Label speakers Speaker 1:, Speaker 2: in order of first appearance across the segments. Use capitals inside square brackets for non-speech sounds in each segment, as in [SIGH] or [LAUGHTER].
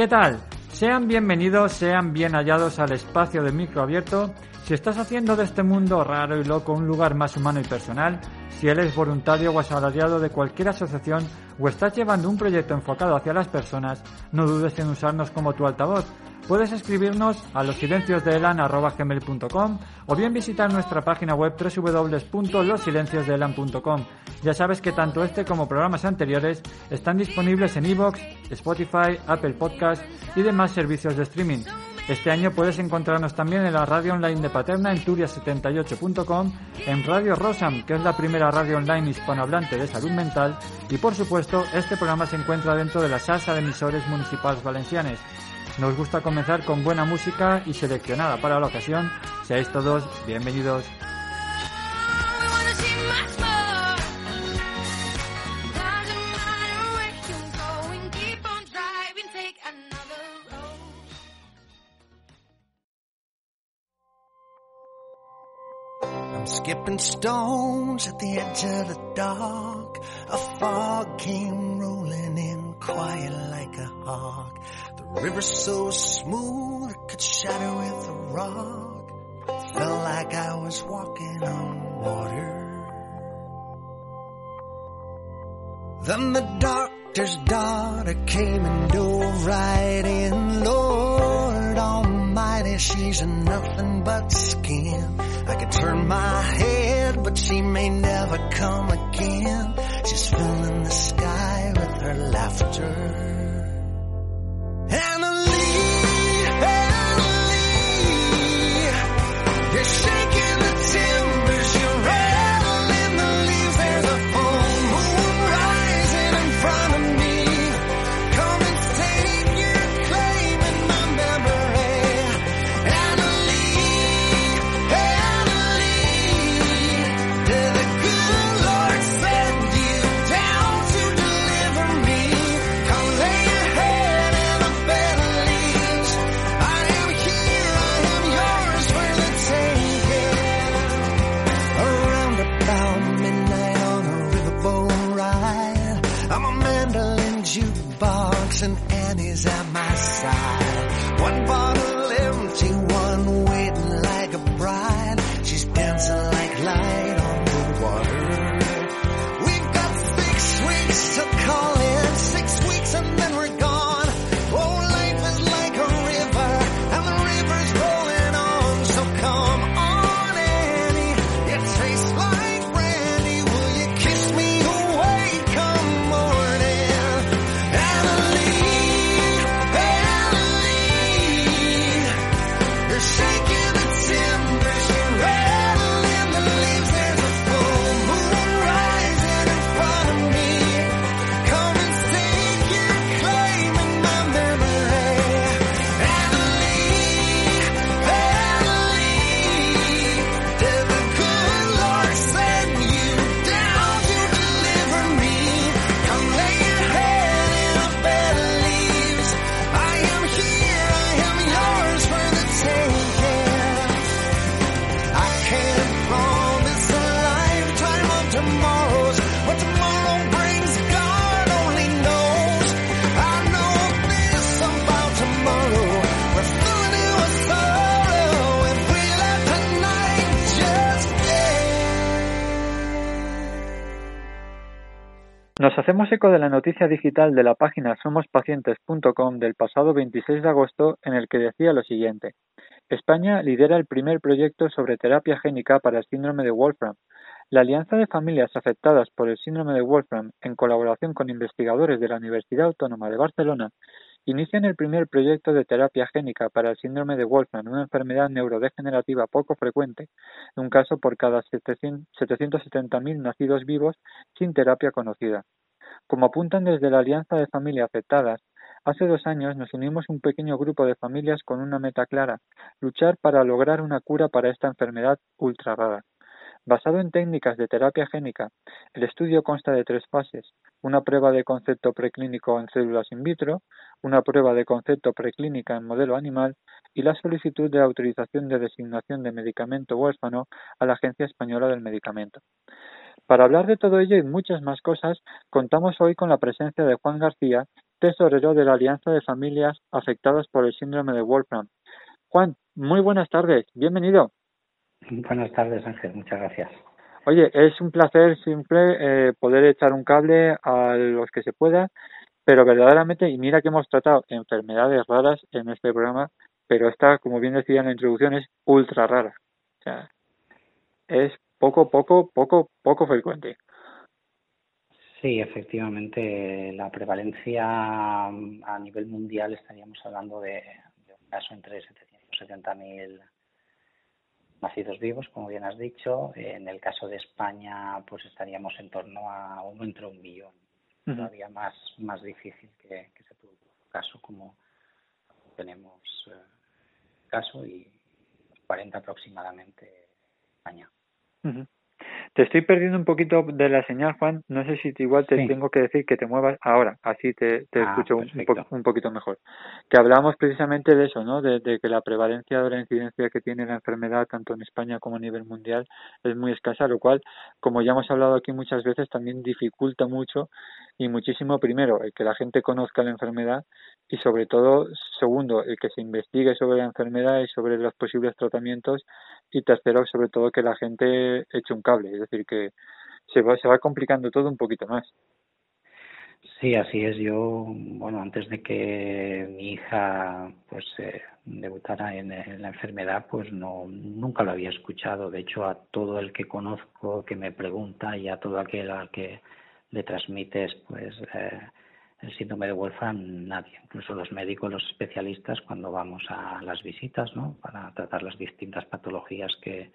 Speaker 1: ¿Qué tal? Sean bienvenidos, sean bien hallados al espacio de micro abierto. Si estás haciendo de este mundo raro y loco un lugar más humano y personal, si eres voluntario o asalariado de cualquier asociación o estás llevando un proyecto enfocado hacia las personas, no dudes en usarnos como tu altavoz. Puedes escribirnos a losilenciosdeelan.com o bien visitar nuestra página web www.losilenciosdeelan.com. Ya sabes que tanto este como programas anteriores están disponibles en iVoox, Spotify, Apple Podcast y demás servicios de streaming. Este año puedes encontrarnos también en la radio online de Paterna en turia78.com, en Radio Rosam, que es la primera radio online hispanohablante de salud mental, y por supuesto, este programa se encuentra dentro de la salsa de emisores municipales valencianes. Nos gusta comenzar con buena música y seleccionada para la ocasión. Seáis todos bienvenidos.
Speaker 2: Skipping stones at the edge of the dark. A fog came rolling in quiet like a hawk. The river so smooth it could shatter with a rock. Felt like I was walking on water. Then the doctor's daughter came and dove right in. Lord Almighty, she's nothing but skin. I could turn my head, but she may never come again. She's filling the sky with her laughter.
Speaker 1: Hacemos eco de la noticia digital de la página somospacientes.com del pasado 26 de agosto en el que decía lo siguiente. España lidera el primer proyecto sobre terapia génica para el síndrome de Wolfram.
Speaker 3: La Alianza de Familias Afectadas por el Síndrome de Wolfram, en colaboración con investigadores de la Universidad Autónoma de Barcelona, inician el primer proyecto de terapia génica para el síndrome de Wolfram, una enfermedad neurodegenerativa poco frecuente, un caso por cada 770.000 nacidos vivos sin terapia conocida. Como apuntan desde la Alianza de Familias Afectadas, hace dos años nos unimos un pequeño grupo de familias con una meta clara, luchar para lograr una cura para esta enfermedad ultra rara. Basado en técnicas de terapia génica, el estudio consta de tres fases, una prueba de concepto preclínico en células in vitro, una prueba de concepto preclínica en modelo animal y la solicitud de autorización de designación de medicamento huérfano a la Agencia Española del Medicamento. Para hablar de todo ello y muchas más cosas, contamos hoy con la presencia de Juan García, tesorero de la Alianza de Familias Afectadas por el Síndrome de Wolfram. Juan, muy buenas tardes, bienvenido.
Speaker 4: Buenas tardes, Ángel. Muchas gracias.
Speaker 3: Oye, es un placer siempre eh, poder echar un cable a los que se pueda, pero verdaderamente, y mira que hemos tratado enfermedades raras en este programa, pero esta, como bien decía en la introducción, es ultra rara. O sea, es poco, poco, poco, poco frecuente.
Speaker 4: Sí, efectivamente, la prevalencia a nivel mundial estaríamos hablando de, de un caso entre 770.000 nacidos vivos, como bien has dicho. En el caso de España, pues estaríamos en torno a uno entre un millón. Todavía más, más difícil que, que se produzca un caso como tenemos eh, caso y 40 aproximadamente en España.
Speaker 3: Te estoy perdiendo un poquito de la señal, Juan. No sé si te- igual te
Speaker 4: Sí.
Speaker 3: tengo que decir que te muevas ahora, así te, te
Speaker 4: Ah,
Speaker 3: escucho un, po- un poquito mejor. Que hablamos precisamente de eso, ¿no? De, de que la prevalencia o la incidencia que tiene la enfermedad, tanto en España como a nivel mundial, es muy escasa, lo cual, como ya hemos hablado aquí muchas veces, también dificulta mucho y muchísimo, primero, el que la gente conozca la enfermedad y, sobre todo, segundo, el que se investigue sobre la enfermedad y sobre los posibles tratamientos y tercero, sobre todo, que la gente eche un cable, es decir, que se va, se va complicando todo un poquito más.
Speaker 4: Sí, así es. Yo, bueno, antes de que mi hija pues eh, debutara en, en la enfermedad, pues no, nunca lo había escuchado. De hecho, a todo el que conozco que me pregunta y a todo aquel al que le transmites, pues eh, el síndrome de Wolfram, nadie. Incluso los médicos, los especialistas, cuando vamos a las visitas, ¿no? Para tratar las distintas patologías que,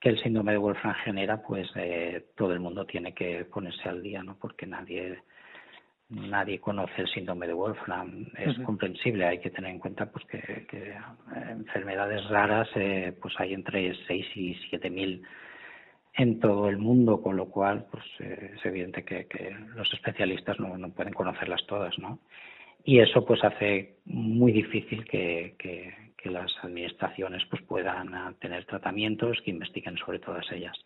Speaker 4: que el síndrome de Wolfram genera, pues eh, todo el mundo tiene que ponerse al día, ¿no? Porque nadie nadie conoce el síndrome de Wolfram. Es comprensible, hay que tener en cuenta pues que, que, eh, enfermedades raras eh, pues hay entre 6 y 7 mil en todo el mundo, con lo cual pues eh, es evidente que, los especialistas no, pueden conocerlas todas, ¿no? Y eso pues hace muy difícil que, que, que las administraciones pues puedan ah, tener tratamientos que investiguen sobre todas ellas.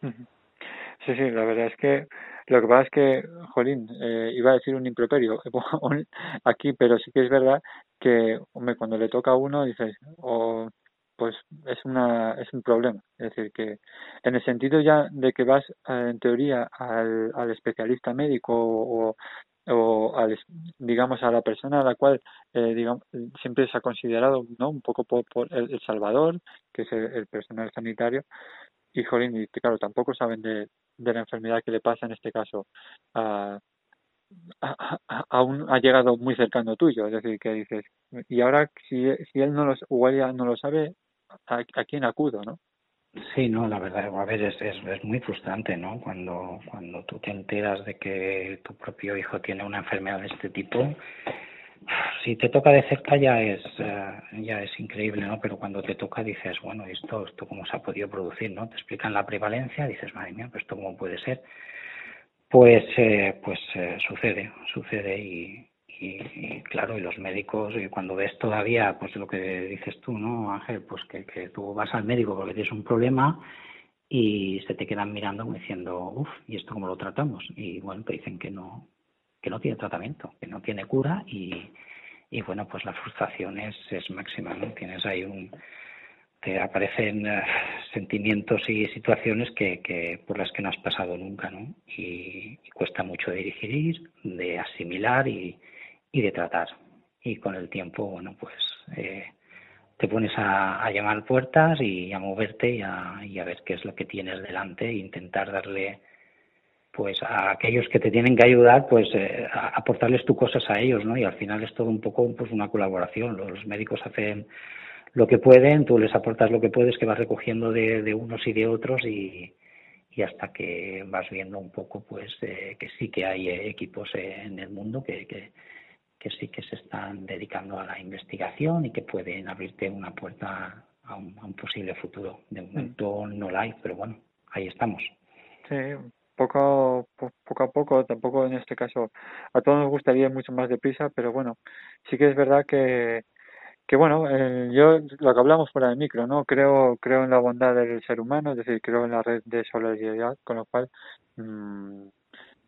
Speaker 3: Sí, sí, la verdad es que lo que pasa es que, jolín, eh, iba a decir un improperio [LAUGHS] aquí, pero sí que es verdad que, hombre, cuando le toca a uno dices, pues es una es un problema, es decir, que en el sentido ya de que vas eh, en teoría al, al especialista médico o, o al, digamos a la persona a la cual eh, digamos siempre se ha considerado, ¿no? Un poco por, el, el salvador, que es el, personal sanitario y jolín, y claro, tampoco saben de, la enfermedad que le pasa en este caso a, ha llegado muy cercano tuyo, es decir, que dices, y ahora si, si él no lo, o ella no lo sabe, ¿a, a quién acudo, no?
Speaker 4: Sí, no, la verdad, a ver, es, es, muy frustrante, ¿no? Cuando, cuando tú te enteras de que tu propio hijo tiene una enfermedad de este tipo, si te toca de cerca ya es, eh, ya es increíble, ¿no? Pero cuando te toca dices, bueno, esto, esto cómo se ha podido producir, ¿no? Te explican la prevalencia, dices, madre mía, pues esto cómo puede ser. Pues, eh, pues eh, sucede, sucede y, y, y, claro, y los médicos, y cuando ves todavía, pues lo que dices tú, ¿no, Ángel? Pues que, que tú vas al médico porque tienes un problema y se te quedan mirando diciendo, uff, ¿y esto cómo lo tratamos? Y bueno, te dicen que no, que no tiene tratamiento, que no tiene cura y, y bueno, pues la frustración es, es máxima, ¿no? Tienes ahí un, te aparecen eh, sentimientos y situaciones que, que por las que no has pasado nunca, ¿no? Y, y cuesta mucho de digerir, de asimilar y, y de tratar. Y con el tiempo, bueno, pues eh, te pones a, a llamar puertas y a moverte y a, y a ver qué es lo que tienes delante e intentar darle pues a aquellos que te tienen que ayudar pues eh, aportarles tus cosas a ellos no y al final es todo un poco pues una colaboración los, los médicos hacen lo que pueden tú les aportas lo que puedes que vas recogiendo de, de unos y de otros y, y hasta que vas viendo un poco pues eh, que sí que hay eh, equipos eh, en el mundo que, que que sí que se están dedicando a la investigación y que pueden abrirte una puerta a un, a un posible futuro. De momento no la hay, pero bueno, ahí estamos.
Speaker 3: Sí, poco, po- poco a poco, tampoco en este caso, a todos nos gustaría ir mucho más deprisa, pero bueno, sí que es verdad que, que bueno, eh, yo lo que hablamos fuera del micro, ¿no? Creo, creo en la bondad del ser humano, es decir, creo en la red de solidaridad, con lo cual mm,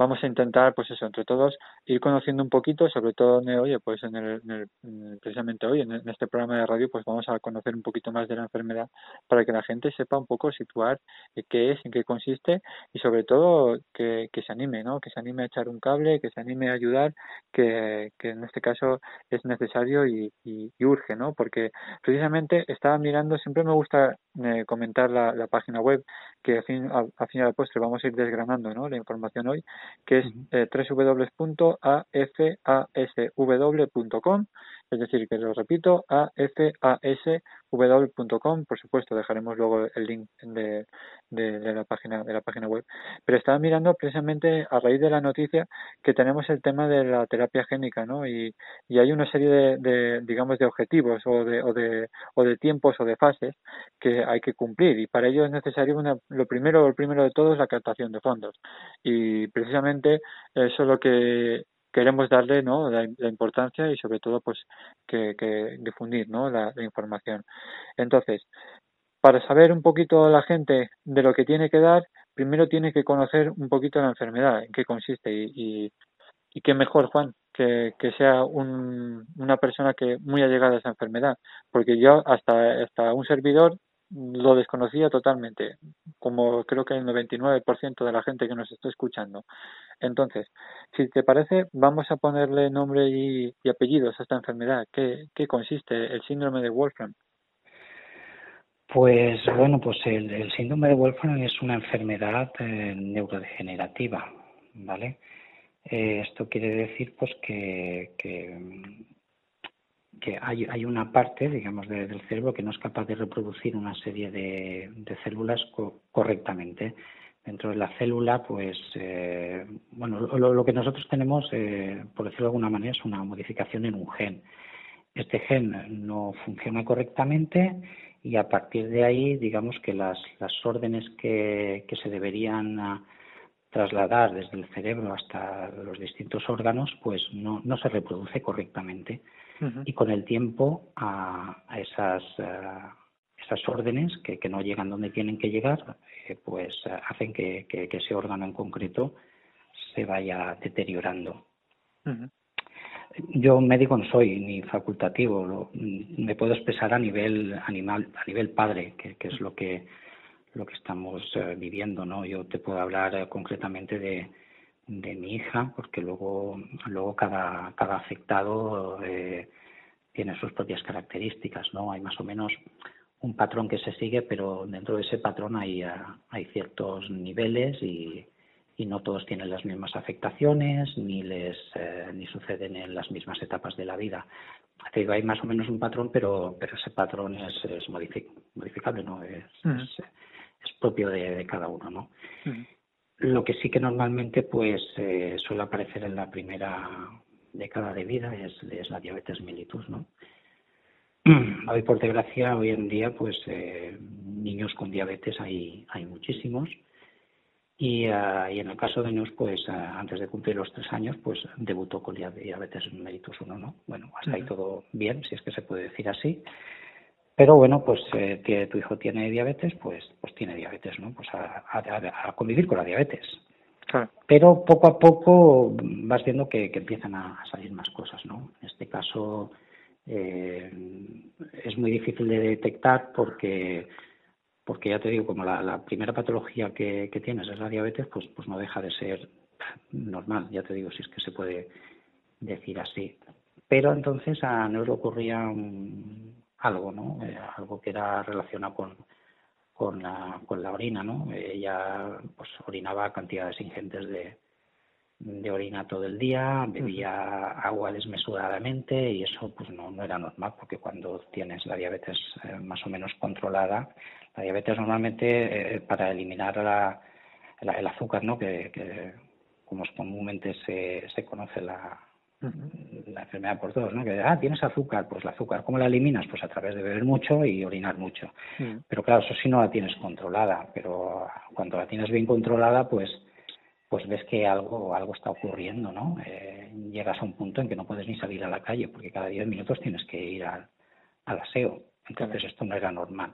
Speaker 3: vamos a intentar, pues eso, entre todos, ir conociendo un poquito, sobre todo, en el- oye, pues en el, en el- en- precisamente hoy, en, este programa de radio, pues vamos a conocer un poquito más de la enfermedad para que la gente sepa un poco situar eh, qué es, en qué consiste y sobre todo que, que se anime, ¿no? Que se anime a echar un cable, que se anime a ayudar, que, que en este caso es necesario y, y, urge, ¿no? Porque precisamente estaba mirando, siempre me gusta eh, comentar la página web, que a fin, a, a fin y al postre vamos a ir desgranando, ¿no? La información hoy, que es eh, www.afasw.com, es decir, que lo repito, afasw.com, por supuesto, dejaremos luego el link de, la página de la página web. Pero estaba mirando precisamente a raíz de la noticia que tenemos el tema de la terapia génica, ¿no? Y, y hay una serie de, de, digamos, de objetivos o de, o de o de tiempos o de fases que hay que cumplir y para ello es necesario una, lo primero lo primero de todo es la captación de fondos y precisamente eso es lo que queremos darle no la, la importancia y sobre todo pues que, que difundir no la, información. Entonces para saber un poquito la gente de lo que tiene que dar primero tiene que conocer un poquito la enfermedad en qué consiste y, y, y qué mejor Juan que, que sea un, una persona que muy allegada a esa enfermedad. Porque yo hasta hasta un servidor lo desconocía totalmente, como creo que el 99% de la gente que nos está escuchando. Entonces, si te parece, vamos a ponerle nombre y, apellidos a esta enfermedad. ¿Qué, ¿Qué consiste el síndrome de Wolfram?
Speaker 4: Pues bueno, pues el, síndrome de Wolfram es una enfermedad eh, neurodegenerativa, ¿vale? Eh, esto quiere decir pues que, que hay, una parte, digamos, de, del cerebro que no es capaz de reproducir una serie de, células co correctamente. Dentro de la célula, pues, eh, bueno, lo, que nosotros tenemos, eh, por decirlo de alguna manera, es una modificación en un gen. Este gen no funciona correctamente y a partir de ahí, digamos que las, órdenes que, se deberían trasladar desde el cerebro hasta los distintos órganos, pues no, no se reproduce correctamente. Uh -huh. Y con el tiempo a, a esas, uh, esas órdenes que, que, no llegan donde tienen que llegar, eh, pues uh, hacen que, que, que, ese órgano en concreto se vaya deteriorando. -huh. Yo médico no soy ni facultativo, lo, me puedo expresar a nivel animal, a nivel padre, que, que es lo que lo que estamos uh, viviendo, ¿no? Yo te puedo hablar uh, concretamente de, de mi hija, porque luego luego cada cada afectado eh, tiene sus propias características, ¿no? Hay más o menos un patrón que se sigue, pero dentro de ese patrón hay uh, hay ciertos niveles y y no todos tienen las mismas afectaciones ni les eh, ni suceden en las mismas etapas de la vida. Te digo, hay más o menos un patrón, pero pero ese patrón es, es modific modificable, no es, uh -huh. es, es, propio de, de, cada uno, ¿no? Uh -huh. Lo que sí que normalmente pues eh, suele aparecer en la primera década de vida es, es la diabetes mellitus, ¿no? [CLEARS THROAT] Hoy por desgracia hoy en día pues eh, niños con diabetes hay hay muchísimos y, uh, y, en el caso de Neus, pues uh, antes de cumplir los tres años, pues debutó con diabetes mellitus 1, ¿no? Bueno, hasta uh -huh. ahí todo bien, si es que se puede decir así. Pero bueno, pues eh, que tu hijo tiene diabetes, pues pues tiene diabetes, ¿no? Pues a, a, a convivir con la diabetes.
Speaker 3: Claro.
Speaker 4: Pero poco a poco vas viendo que, que, empiezan a salir más cosas, ¿no? En este caso eh, es muy difícil de detectar porque porque ya te digo, como la, la primera patología que, que, tienes es la diabetes, pues, pues no deja de ser normal, ya te digo, si es que se puede decir así. Pero entonces a Neus le ocurría un, algo, ¿no? Eh, algo que era relacionado con, con, la, con la orina, ¿no? Ella pues orinaba cantidades ingentes de, de orina todo el día, bebía agua desmesuradamente y eso pues no, no era normal porque cuando tienes la diabetes eh, más o menos controlada, la diabetes normalmente eh, para eliminar la, la- el azúcar, ¿no? Que, que como es comúnmente se, se conoce la, la enfermedad por todos, ¿no? Que ah, tienes azúcar, pues la azúcar, ¿cómo la eliminas? Pues a través de beber mucho y orinar mucho. Pero claro, eso sí no la tienes controlada, pero cuando la tienes bien controlada, pues pues ves que algo algo está ocurriendo, ¿no? Eh, llegas a un punto en que no puedes ni salir a la calle porque cada 10 minutos tienes que ir al, al aseo. Entonces esto no era normal.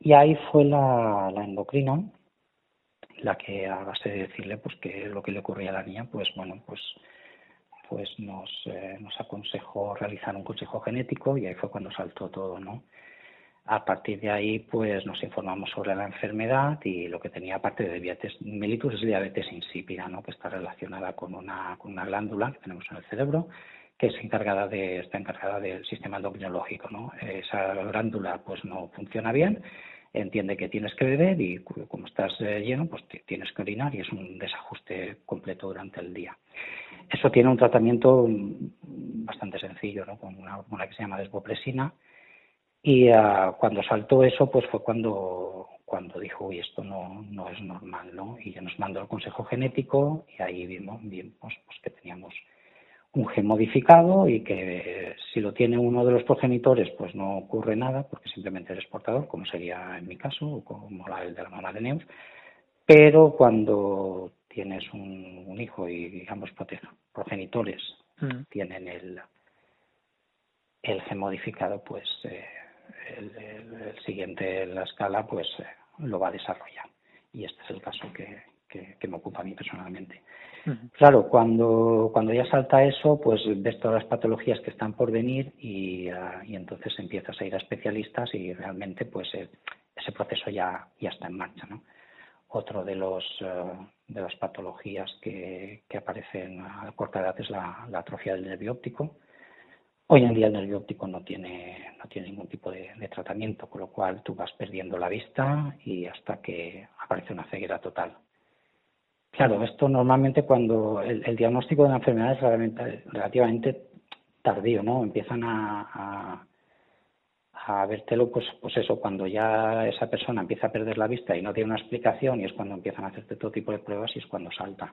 Speaker 4: Y ahí fue la, la endocrina la que a base de decirle pues que lo que le ocurría a la niña, pues bueno, pues pues nos, eh, nos aconsejó realizar un consejo genético y ahí fue cuando saltó todo, ¿no? A partir de ahí, pues nos informamos sobre la enfermedad y lo que tenía aparte de diabetes mellitus es diabetes insípida, ¿no? Que está relacionada con una, con una glándula que tenemos en el cerebro que es encargada de, está encargada del sistema endocrinológico, ¿no? Esa glándula pues no funciona bien, entiende que tienes que beber y como estás eh, lleno, pues ti- tienes que orinar y es un desajuste completo durante el día. Eso tiene un tratamiento mm, bastante sencillo, ¿no? Con una hormona que se llama desbopresina y ah, cuando saltó eso, pues fue cuando cuando dijo, uy, esto no, no es normal, ¿no? Y ya nos mandó el consejo genético y ahí vimos, vimos pues, que teníamos un gen modificado y que si lo tiene uno de los progenitores, pues no ocurre nada, porque simplemente eres portador, como sería en mi caso, o como la, el de la mamá de Neus. Pero cuando tienes un, un hijo y, digamos, prote- progenitores tienen el, el gen modificado, pues eh, el, el- el siguiente en la escala, pues eh, lo va a desarrollar. Y este es el caso que, que- que me ocupa a mí personalmente. Claro, cuando, cuando ya salta eso, pues ves todas las patologías que están por venir y, ah, y entonces empiezas a ir a especialistas y realmente pues eh, ese proceso ya, ya está en marcha, ¿no? Otro de los eh, de las patologías que, que aparecen a corta edad es la, la atrofia del nervio óptico. Hoy en día el nervio óptico no tiene, no tiene ningún tipo de, de tratamiento, con lo cual tú vas perdiendo la vista y hasta que aparece una ceguera total. Claro, esto normalmente cuando el, diagnóstico de la enfermedad es realmente- relativamente tardío, ¿no? Empiezan a, a, a vértelo, pues, pues eso, cuando ya esa persona empieza a perder la vista y no tiene una explicación y es cuando empiezan a hacerte todo tipo de pruebas y es cuando salta.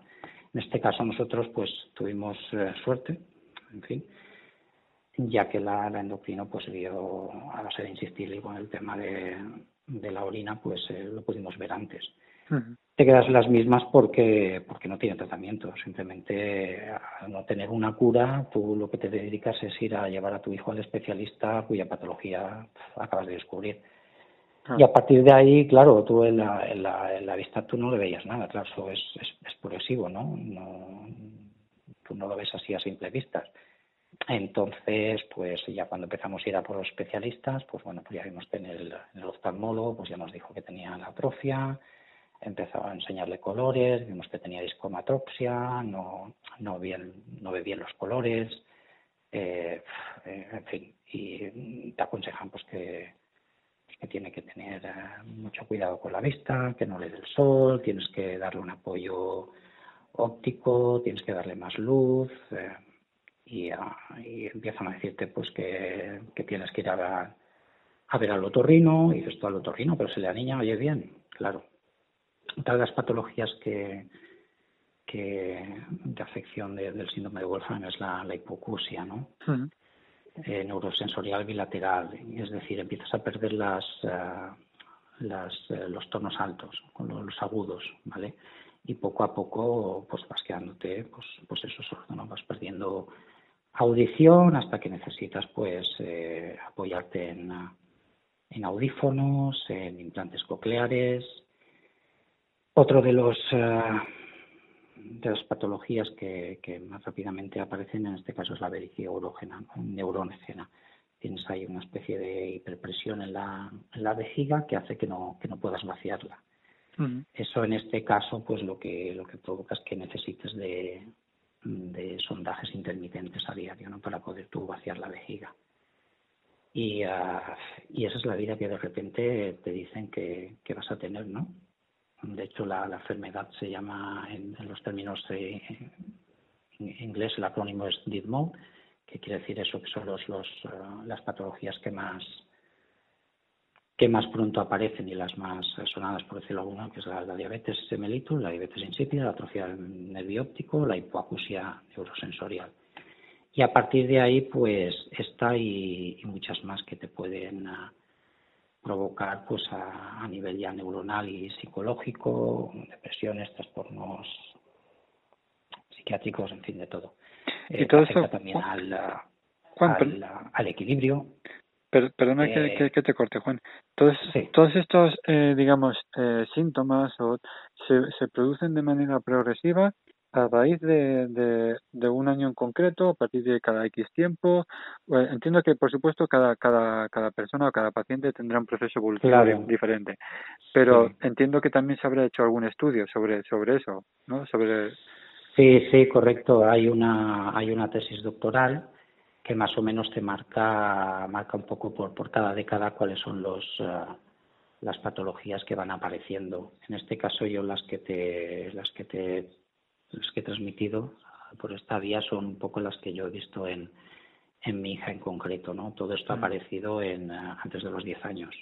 Speaker 4: En este caso nosotros pues tuvimos eh, suerte, en fin, ya que la, la endocrino pues vio, a base de insistirle con el tema de, de la orina, pues eh, lo pudimos ver antes. Te quedas las mismas porque porque no tiene tratamiento. Simplemente al no tener una cura tú lo que te dedicas es ir a llevar a tu hijo al especialista cuya patología acabas de descubrir. Y a partir de ahí claro tú en la, en la, en la vista tú no le veías nada. Claro eso es, es, es progresivo ¿no? no tú no lo ves así a simple vista entonces, pues ya cuando empezamos a ir a por los especialistas, pues bueno, pues ya vimos que en el, en el oftalmólogo, pues ya nos dijo que tenía la atrofia, empezaba a enseñarle colores, vimos que tenía discomatopsia, no, no, bien, no ve bien los colores, eh, eh, en fin, y te aconsejan pues que, pues, que tiene que tener eh, mucho cuidado con la vista, que no le dé el sol, tienes que darle un apoyo óptico, tienes que darle más luz, y, ah, y empiezan a decirte pues que, que tienes que ir a, a ver al otorrino, y tú al otorrino, pero si la niña oye bien, claro. Otra de las patologías que, que de afección de- del síndrome de Wolfram es la, la hipoacusia, ¿no? Eh, neurosensorial bilateral, es decir, empiezas a perder las, ah, las eh, los tonos altos, con los, los agudos, ¿vale? Y poco a poco, pues vas quedándote, pues, pues eso sordo, ¿no? Vas perdiendo audición hasta que necesitas, pues, eh, apoyarte en, en audífonos, en implantes cocleares. Otro de los eh, de las patologías que, que más rápidamente aparecen en este caso es la vericia neurógena. Tienes ahí una especie de hiperpresión en la, en la vejiga que hace que no, que no puedas vaciarla. Eso en este caso, pues lo que lo que provoca es que necesites de, de sondajes intermitentes a diario, ¿no? Para poder tú vaciar la vejiga. y, ah, y esa es la vida que de repente te dicen que, que vas a tener, ¿no? De hecho, la, la enfermedad se llama, en, los términos en inglés, el acrónimo es DIDMO, que quiere decir eso, que son los, los, ah, las patologías que más que más pronto aparecen y las más sonadas, por decirlo alguna, que es la, la diabetes mellitus, la diabetes insípida, la atrofia del nervio óptico, la hipoacusia neurosensorial. Y a partir de ahí, pues esta y, y muchas más que te pueden uh, provocar pues a, a, nivel ya neuronal y psicológico, depresiones, trastornos psiquiátricos, en fin, de todo.
Speaker 3: Y eh, todo eso
Speaker 4: también al,
Speaker 3: Juan,
Speaker 4: al, al, equilibrio.
Speaker 3: Per, perdona eh, que, que, te corte, Juan. Todos,
Speaker 4: sí.
Speaker 3: todos estos, eh, digamos, eh, síntomas o se, se producen de manera progresiva a raíz de, de, de, un año en concreto, a partir de cada X tiempo. Bueno, entiendo que, por supuesto, cada, cada, cada persona o cada paciente tendrá un proceso evolutivo
Speaker 4: claro.
Speaker 3: diferente. Pero
Speaker 4: sí.
Speaker 3: entiendo que también se habrá hecho algún estudio sobre, sobre eso, ¿no? Sobre...
Speaker 4: Sí, sí, correcto. Hay una, hay una tesis doctoral que más o menos te marca, marca un poco por, por cada década cuáles son los, uh, las patologías que van apareciendo. En este caso yo las que te, las que te las que he transmitido por esta vía son un poco las que yo he visto en, en mi hija en concreto, ¿no? Todo esto ha aparecido en, uh, antes de los 10 años.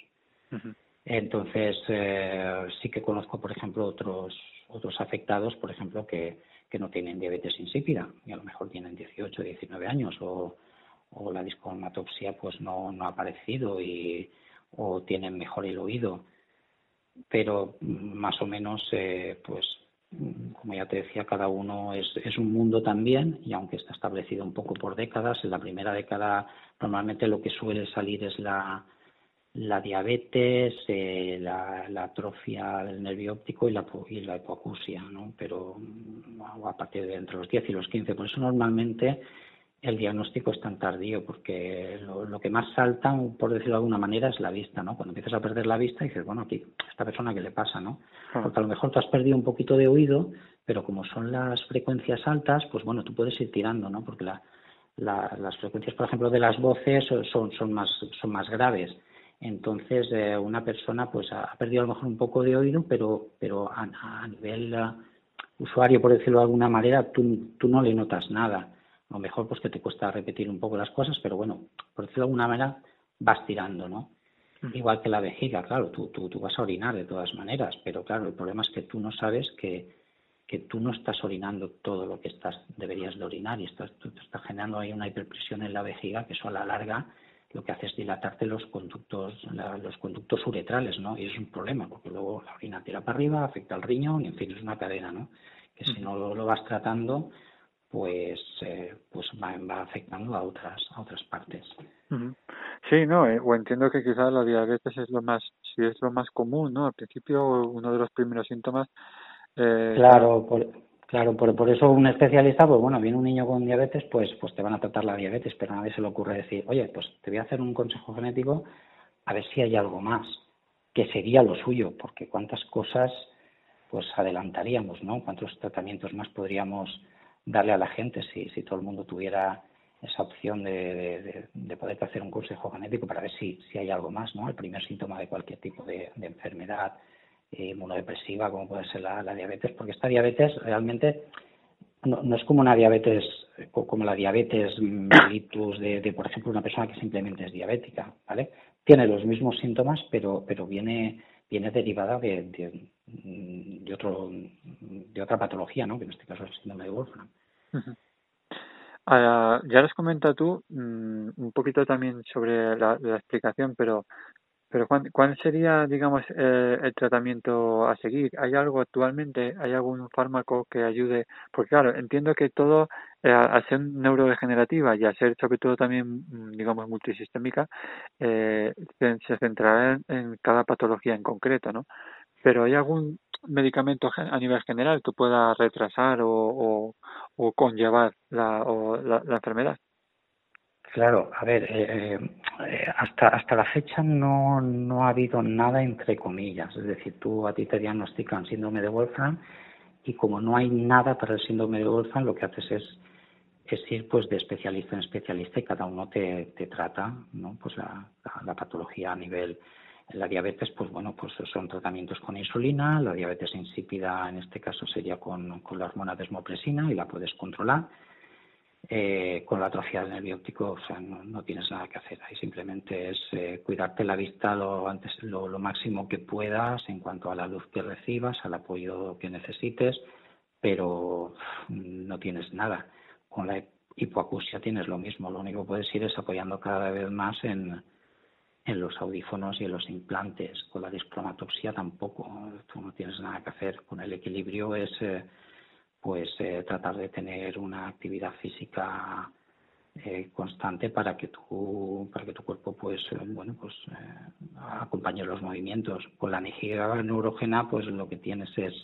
Speaker 3: Uh -huh.
Speaker 4: Entonces, eh, sí que conozco, por ejemplo, otros, otros afectados, por ejemplo, que, que no tienen diabetes insípida y a lo mejor tienen 18, 19 años o, o la discomatopsia pues no, no ha aparecido y, o tienen mejor el oído. Pero más o menos, eh, pues como ya te decía, cada uno es, es un mundo también y aunque está establecido un poco por décadas, en la primera década normalmente lo que suele salir es la, la diabetes, eh, la, atrofia del nervio óptico y la, y la hipoacusia, ¿no? Pero a partir de entre los 10 y los 15. Por eso normalmente el diagnóstico es tan tardío, porque lo, lo, que más salta, por decirlo de alguna manera, es la vista, ¿no? Cuando empiezas a perder la vista, dices, bueno, aquí, esta persona, ¿qué le pasa, no? Porque a lo mejor tú has perdido un poquito de oído, pero como son las frecuencias altas, pues bueno, tú puedes ir tirando, ¿no? Porque la, la, las frecuencias, por ejemplo, de las voces son, son, más, son más graves. Entonces, eh, una persona, pues, ha perdido a lo mejor un poco de oído, pero, pero a, a nivel uh, usuario, por decirlo de alguna manera, tú, tú no le notas nada a lo mejor pues que te cuesta repetir un poco las cosas, pero bueno, por decirlo de alguna manera, vas tirando, ¿no? Mm. Igual que la vejiga, claro, tú, tú, tú vas a orinar de todas maneras, pero claro, el problema es que tú no sabes que, que tú no estás orinando todo lo que estás deberías de orinar y estás, tú, estás generando ahí una hiperpresión en la vejiga que eso a la larga lo que hace es dilatarte los conductos la, los conductos uretrales, ¿no? Y es un problema porque luego la orina tira para arriba, afecta al riñón y en fin es una cadena, ¿no? Que si no lo, lo vas tratando pues eh, pues va, va, afectando a otras a otras partes.
Speaker 3: Sí no eh, o entiendo que quizás la diabetes es lo más si es lo más común no al principio uno de los primeros síntomas
Speaker 4: eh, claro por, claro por, por eso un especialista pues bueno viene un niño con diabetes pues pues te van a tratar la diabetes pero a nadie se le ocurre decir oye pues te voy a hacer un consejo genético a ver si hay algo más que sería lo suyo porque cuántas cosas pues adelantaríamos no cuántos tratamientos más podríamos darle a la gente si, si todo el mundo tuviera esa opción de, de, de poder hacer un consejo genético para ver si, si hay algo más, ¿no? El primer síntoma de cualquier tipo de, enfermedad eh, inmunodepresiva, como puede ser la, diabetes, porque esta diabetes realmente no, no, es como una diabetes, como la diabetes mellitus de, de, por ejemplo, una persona que simplemente es diabética, ¿vale? Tiene los mismos síntomas, pero, pero viene, viene derivada de, de, de, otro, de otra patología, ¿no? que en este caso es el síndrome de Wolfram.
Speaker 3: Uh, ya les comenta tú um, un poquito también sobre la, explicación, pero pero ¿cuál, cuál sería, digamos, eh, el tratamiento a seguir? ¿Hay algo actualmente? ¿Hay algún fármaco que ayude? Porque claro, entiendo que todo, eh, al ser neurodegenerativa y al ser sobre todo también, digamos, multisistémica, eh, se centrará en, en cada patología en concreto, ¿no? Pero ¿hay algún medicamento a nivel general que pueda retrasar o, o, o conllevar la, o la, enfermedad?
Speaker 4: Claro, a ver, eh, eh, hasta hasta la fecha no, no ha habido nada entre comillas, es decir, tú a ti te diagnostican síndrome de Wolfram y como no hay nada para el síndrome de Wolfram, lo que haces es es ir pues de especialista en especialista y cada uno te, te trata, ¿no? Pues la, la patología a nivel la diabetes, pues bueno, pues son tratamientos con insulina, la diabetes insípida en este caso sería con, con la hormona desmopresina y la puedes controlar. Eh, con la atrofia del nervio óptico, o sea, no, tienes nada que hacer. Ahí simplemente es eh, cuidarte la vista lo antes, lo, lo, máximo que puedas en cuanto a la luz que recibas, al apoyo que necesites, pero no tienes nada. Con la hipoacusia tienes lo mismo. Lo único que puedes ir es apoyando cada vez más en, en los audífonos y en los implantes. Con la discromatopsia tampoco. Tú no tienes nada que hacer. Con el equilibrio es eh, pues eh, tratar de tener una actividad física eh, constante para que tu para que tu cuerpo pues eh, bueno pues eh, acompañe los movimientos con la energía neurógena pues lo que tienes es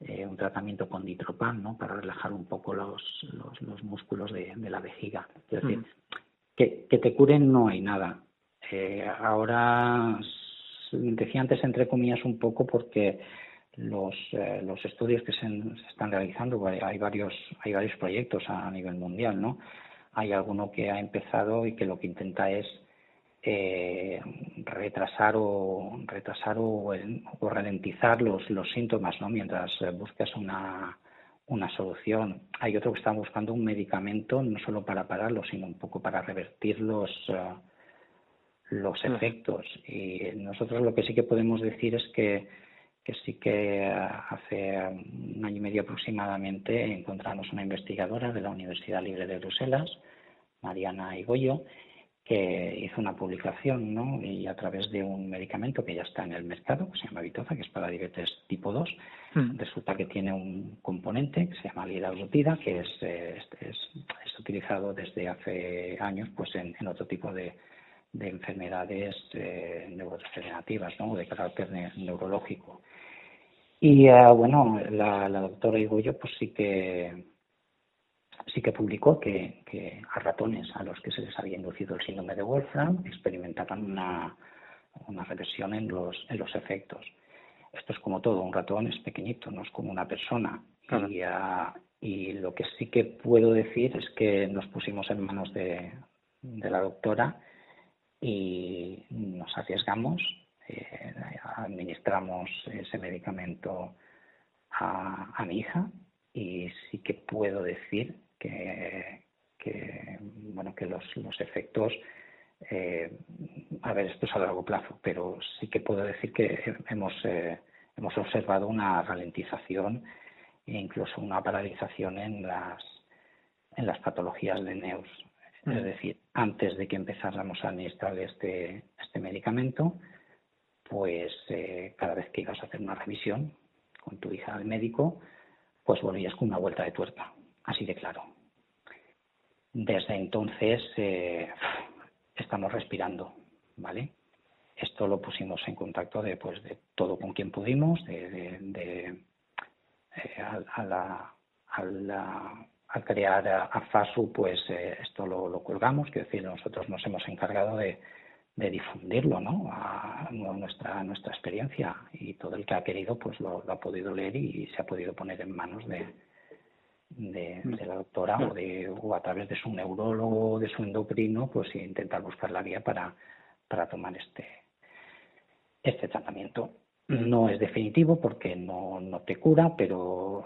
Speaker 4: eh, un tratamiento con ditropan no para relajar un poco los los, los músculos de, de, la vejiga es decir mm. que, que te curen no hay nada ahora decía antes entre comillas un poco porque los, eh, los estudios que se, están realizando, hay varios, hay varios proyectos a, nivel mundial, ¿no? Hay alguno que ha empezado y que lo que intenta es eh, retrasar o retrasar o, ralentizar los, los síntomas, ¿no? Mientras buscas una, una solución. Hay otro que está buscando un medicamento no solo para pararlo, sino un poco para revertir los uh, los efectos. Y nosotros lo que sí que podemos decir es que que sí que hace un año y medio aproximadamente encontramos una investigadora de la Universidad Libre de Bruselas, Mariana Igoyo, que hizo una publicación, ¿no? Y a través de un medicamento que ya está en el mercado, que se llama Vitoza, que es para diabetes tipo 2, mm. resulta que tiene un componente que se llama liraglutida, que es, es, es, es, utilizado desde hace años pues en, en otro tipo de, de enfermedades eh, neurodegenerativas, ¿no? De carácter ne neurológico. Y uh, bueno, la, la doctora Igoyo pues sí que sí que publicó que, que, a ratones a los que se les había inducido el síndrome de Wolfram experimentaban una, una reversión en los, en los efectos. Esto es como todo, un ratón es pequeñito, no es como una persona. Claro. Y, uh, y lo que sí que puedo decir es que nos pusimos en manos de, de la doctora y nos arriesgamos eh, administramos ese medicamento a, a, mi hija y sí que puedo decir que, que bueno que los, los efectos eh, a ver esto es a largo plazo pero sí que puedo decir que hemos eh, hemos observado una ralentización e incluso una paralización en las en las patologías de NEUS mm. es decir antes de que empezáramos a administrar este este medicamento pues eh, cada vez que ibas a hacer una revisión con tu hija al médico, pues volvías con una vuelta de tuerca, así de claro. Desde entonces eh, estamos respirando, ¿vale? Esto lo pusimos en contacto de, pues, de todo con quien pudimos, de, de, de eh, a, a, la, a, la, a, crear a, a FASU, pues eh, esto lo, lo colgamos, quiero decir, nosotros nos hemos encargado de, de difundirlo, ¿no? A nuestra, nuestra experiencia y todo el que ha querido pues lo, lo, ha podido leer y se ha podido poner en manos de, de, de la doctora o, de, o a través de su neurólogo o de su endocrino pues intentar buscar la vía para, para tomar este, este tratamiento. No es definitivo porque no, no te cura, pero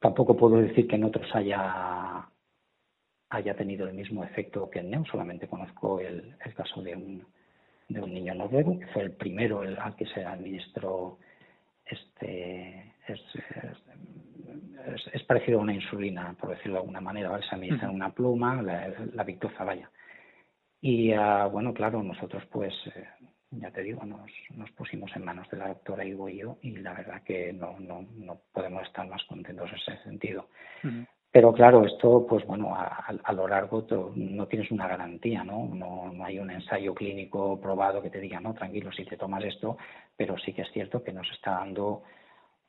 Speaker 4: tampoco puedo decir que en otros haya haya tenido el mismo efecto que en NEO, solamente conozco el, el caso de un, de un niño noruego, que fue el primero el, al que se administró este es, es, es, parecido a una insulina, por decirlo de alguna manera, ¿vale? se administra -huh. una pluma, la, la victoza vaya. Y uh, bueno, claro, nosotros pues, eh, ya te digo, nos, nos pusimos en manos de la doctora Ivo y yo, y la verdad que no, no, no podemos estar más contentos en ese sentido. Uh -huh. Pero claro, esto, pues bueno, a, a lo largo no tienes una garantía, ¿no? ¿no? No hay un ensayo clínico probado que te diga, no, tranquilo, si te tomas esto, pero sí que es cierto que nos está dando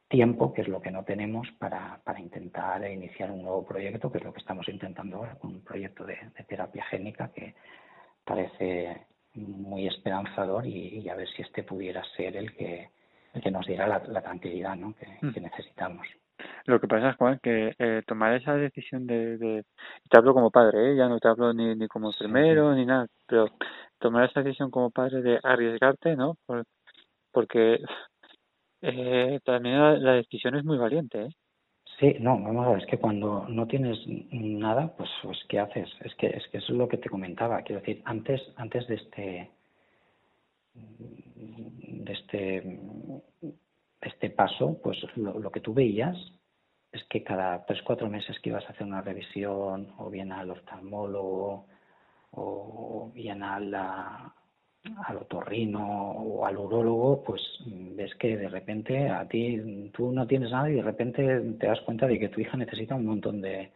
Speaker 4: tiempo, que es lo que no tenemos, para, para intentar iniciar un nuevo proyecto, que es lo que estamos intentando ahora, con un proyecto de, de terapia génica que parece muy esperanzador y, y, a ver si este pudiera ser el que, el que nos diera la, la tranquilidad ¿no? que, mm. que necesitamos.
Speaker 3: Lo que pasa, Juan, que eh, tomar esa decisión de, de... Te hablo como padre, ¿eh? Ya no te hablo ni, ni como enfermero ni nada, pero tomar esa decisión como padre de arriesgarte, ¿no? Por- porque eh, también la, la decisión es muy valiente, ¿eh?
Speaker 4: Sí, no, vamos a ver, es que cuando no tienes nada, pues, pues ¿qué haces? Es que, es que eso es lo que te comentaba. Quiero decir, antes, antes de este, de este, este paso, pues lo, lo que tú veías es que cada tres, cuatro meses que ibas a hacer una revisión, o bien al oftalmólogo, o bien a la- al otorrino o al urólogo, pues mm, ves que de repente a ti tú no tienes nada y de repente te das cuenta de que tu hija necesita un montón de,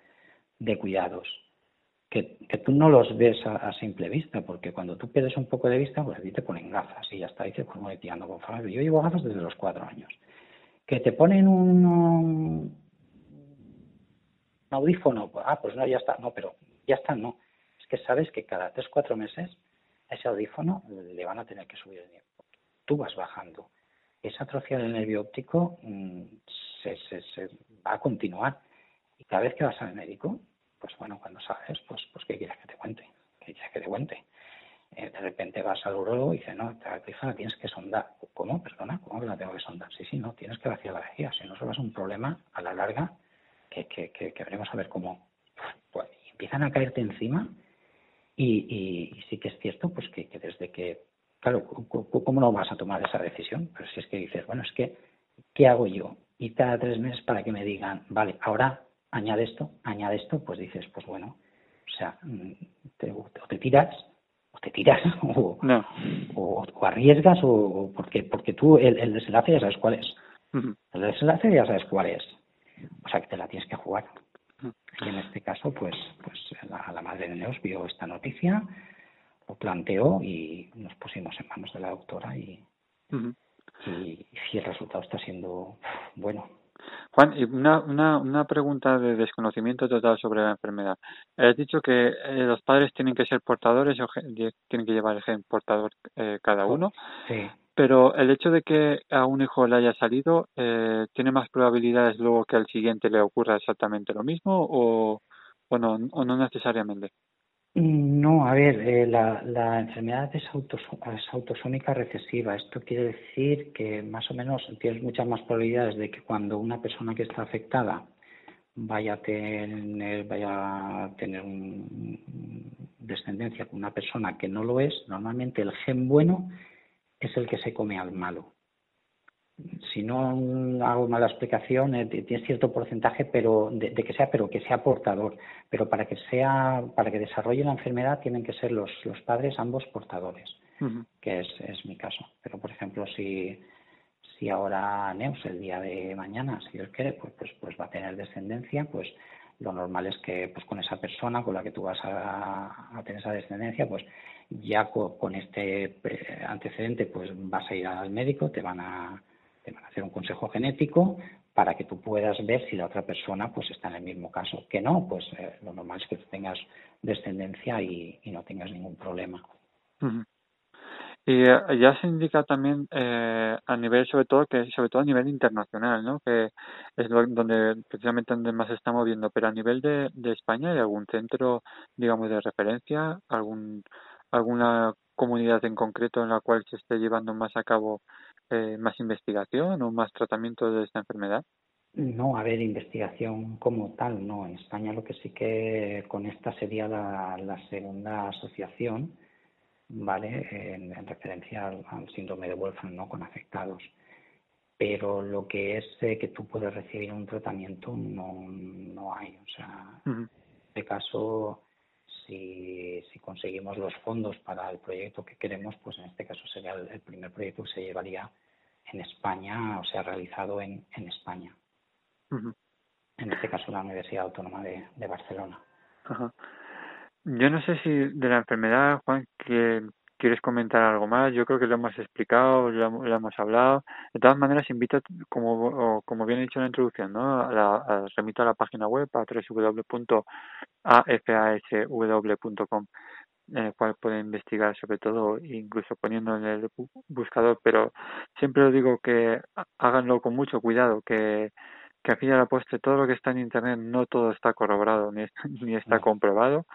Speaker 4: de cuidados. Que, que tú no los ves a, simple vista, porque cuando tú pierdes un poco de vista, pues a ti te ponen gafas y ya está, dices, pues voy tirando con Fabio. Yo llevo gafas desde los cuatro años. Que te ponen un, un audífono, ah, pues no, ya está, no, pero ya está, no. Es que sabes que cada tres, cuatro meses a ese audífono le van a tener que subir el nivel. Tú vas bajando. Esa atrofia del nervio óptico mm, se, se, se va a continuar. Y cada vez que vas al médico, pues bueno, cuando sabes, pues, pues ¿qué quieres que te cuente? ¿Qué quieres que te cuente? Eh, de repente vas al urólogo y dice, no, esta grifa la tienes que sondar. ¿Cómo? Perdona, ¿cómo que la tengo que sondar? Sí, sí, no, tienes que vaciar la vejiga. Si no, a ser un problema a la larga que, que, que, que veremos a ver cómo pues, empiezan a caerte encima y, y, y sí que es cierto pues que, que desde que, claro, ¿cómo no vas a tomar esa decisión? Pero si es que dices, bueno, es que, ¿qué hago yo? Y cada tres meses para que me digan, vale, ahora añade esto, añade esto, pues dices, pues bueno, o sea, mm, te, o te tiras, o te tiras, [LAUGHS] o,
Speaker 3: No.
Speaker 4: o, o arriesgas, o, o porque, porque tú el, el desenlace ya sabes cuál es. El desenlace ya sabes cuál es. O sea que te la tienes que jugar. Y en este caso, pues, pues la, la madre de Neus vio esta noticia, lo planteó y nos pusimos en manos de la doctora y,
Speaker 3: Ujú.
Speaker 4: y, y el resultado está siendo bueno.
Speaker 3: Juan, y una, una, una pregunta de desconocimiento total sobre la enfermedad. Has dicho que eh, los padres tienen que ser portadores o tienen que llevar el gen portador eh, cada uno,
Speaker 4: Sí.
Speaker 3: Pero el hecho de que a un hijo le haya salido, eh, ¿tiene más probabilidades luego que al siguiente le ocurra exactamente lo mismo o, o no, o no necesariamente?
Speaker 4: No, a ver, eh, la, enfermedad es, autosó- es autosómica recesiva. Esto quiere decir que más o menos tienes muchas más probabilidades de que cuando una persona que está afectada vaya a tener, vaya a tener un- descendencia con una persona que no lo es, normalmente el gen bueno es el que se come al malo. Si no hago mala explicación, eh, tiene cierto porcentaje, pero de, de que sea, pero que sea portador. Pero para que sea, para que desarrolle la enfermedad tienen que ser los, los padres ambos portadores, que es, es mi caso. Pero por ejemplo, si, si ahora Neus el día de mañana, si Dios quiere, pues, pues, pues va a tener descendencia, pues lo normal es que pues con esa persona con la que tú vas a, a tener esa descendencia, pues ya co- con, este antecedente, pues vas a ir al médico, te van a, te van a hacer un consejo genético para que tú puedas ver si la otra persona pues está en el mismo caso. Que no, pues eh, lo normal es que tú tengas descendencia y, y no tengas ningún problema.
Speaker 3: Y eh, ya se indica también eh, a nivel, sobre todo, que sobre todo a nivel internacional, ¿no? Que es lo- donde precisamente donde más se está moviendo. Pero a nivel de, de España, ¿hay algún centro, digamos, de referencia, algún alguna comunidad en concreto en la cual se esté llevando más a cabo eh, más investigación o más tratamiento de esta enfermedad?
Speaker 4: No, a ver, investigación como tal, no. En España lo que sí que con esta sería la, la segunda asociación, ¿vale? En, en referencia al, al síndrome de Wolfram, ¿no? Con afectados. Pero lo que es eh, que tú puedes recibir un tratamiento no, no hay. O sea,
Speaker 3: Ujú.
Speaker 4: en este caso, si, si conseguimos los fondos para el proyecto que queremos, pues en este caso sería el, el primer proyecto que se llevaría en España, o sea, realizado en, en España en este caso la Universidad Autónoma de, de Barcelona.
Speaker 3: Ajá. Yo no sé si de la enfermedad, Juan, que quieres comentar algo más. Yo creo que lo hemos explicado, lo, hemos- lo hemos hablado. De todas maneras, invito, como, como bien he dicho en la introducción, ¿no? A la, a- remito a la página web a www.afasw.com en el cual pueden investigar sobre todo, incluso poniendo en el bu- buscador, pero siempre os digo que háganlo con mucho cuidado, que que aquí a la postre todo lo que está en internet no todo está corroborado ni, está- [LAUGHS] ni está comprobado,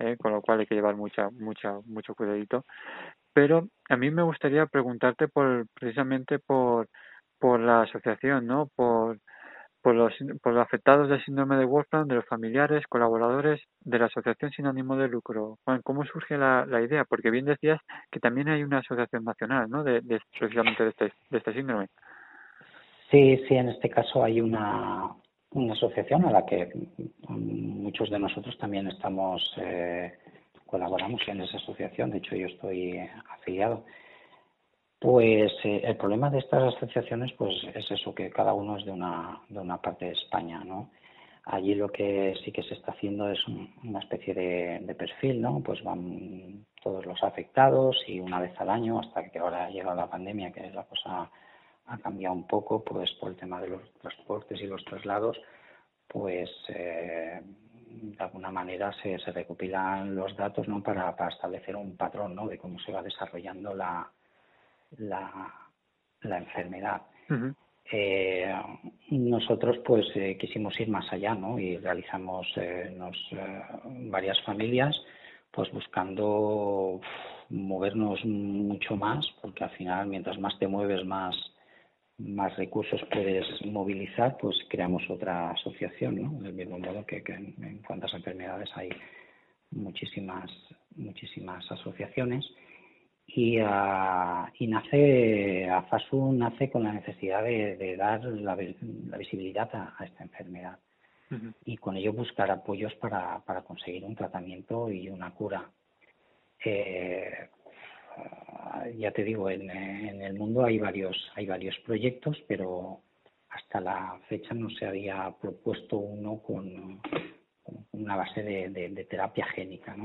Speaker 3: ¿eh? con lo cual hay que llevar mucha, mucha, mucho cuidadito. Pero a mí me gustaría preguntarte por precisamente por por la asociación, ¿no? Por por los por los afectados del síndrome de Wolfram, de los familiares, colaboradores de la asociación sin ánimo de lucro. Juan, ¿cómo surge la, la idea? Porque bien decías que también hay una asociación nacional, ¿no? De, de precisamente de este de este síndrome.
Speaker 4: Sí, sí, en este caso hay una, una asociación a la que muchos de nosotros también estamos, eh, colaboramos en esa asociación, de hecho yo estoy afiliado. Pues eh, el problema de estas asociaciones pues es eso, que cada uno es de una, de una parte de España, ¿no? Allí lo que sí que se está haciendo es un- una especie de, de perfil, ¿no? Pues van todos los afectados y una vez al año, hasta que ahora ha llegado la pandemia, que la cosa ha cambiado un poco, pues por el tema de los transportes y los traslados, pues eh, de alguna manera se, se recopilan los datos, ¿no? Para, para establecer un patrón, ¿no? De cómo se va desarrollando la, la, la enfermedad. Eh, nosotros pues eh, quisimos ir más allá ¿no? y realizamos eh, nos, varias familias pues buscando uf, movernos mucho más porque al final mientras más te mueves más más recursos puedes movilizar pues creamos otra asociación ¿no? del mismo modo que, que en, en cuantas enfermedades hay muchísimas muchísimas asociaciones y, ah, y nace, AFASU nace con la necesidad de, de dar la, la visibilidad a, a esta enfermedad
Speaker 3: Ujú.
Speaker 4: y con ello buscar apoyos para, para conseguir un tratamiento y una cura. Eh, ya te digo, en, en el mundo hay varios, hay varios proyectos, pero hasta la fecha no se había propuesto uno con, con una base de, de- de terapia génica.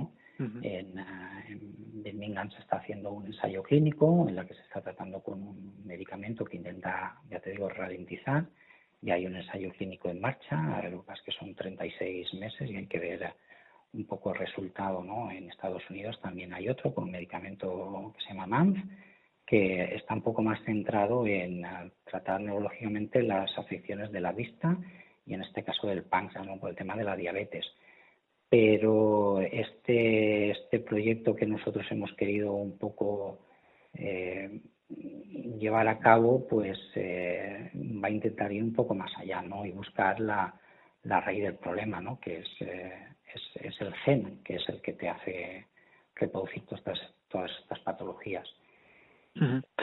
Speaker 4: En, ah, en Birmingham se está haciendo un ensayo clínico en la que se está tratando con un medicamento que intenta, ya te digo, ralentizar. Y hay un ensayo clínico en marcha, lo que que son 36 meses y hay que ver un poco el resultado, ¿no? En Estados Unidos también hay otro con un medicamento que se llama MANF, que está un poco más centrado en ah, tratar neurológicamente las afecciones de la vista y en este caso del páncreas, ¿no? por el tema de la diabetes pero este, este proyecto que nosotros hemos querido un poco eh, llevar a cabo, pues eh, va a intentar ir un poco más allá, ¿no? Y buscar la, la raíz del problema, ¿no? Que es, eh, es, es el gen, que es el que te hace reproducir todas estas, todas estas patologías.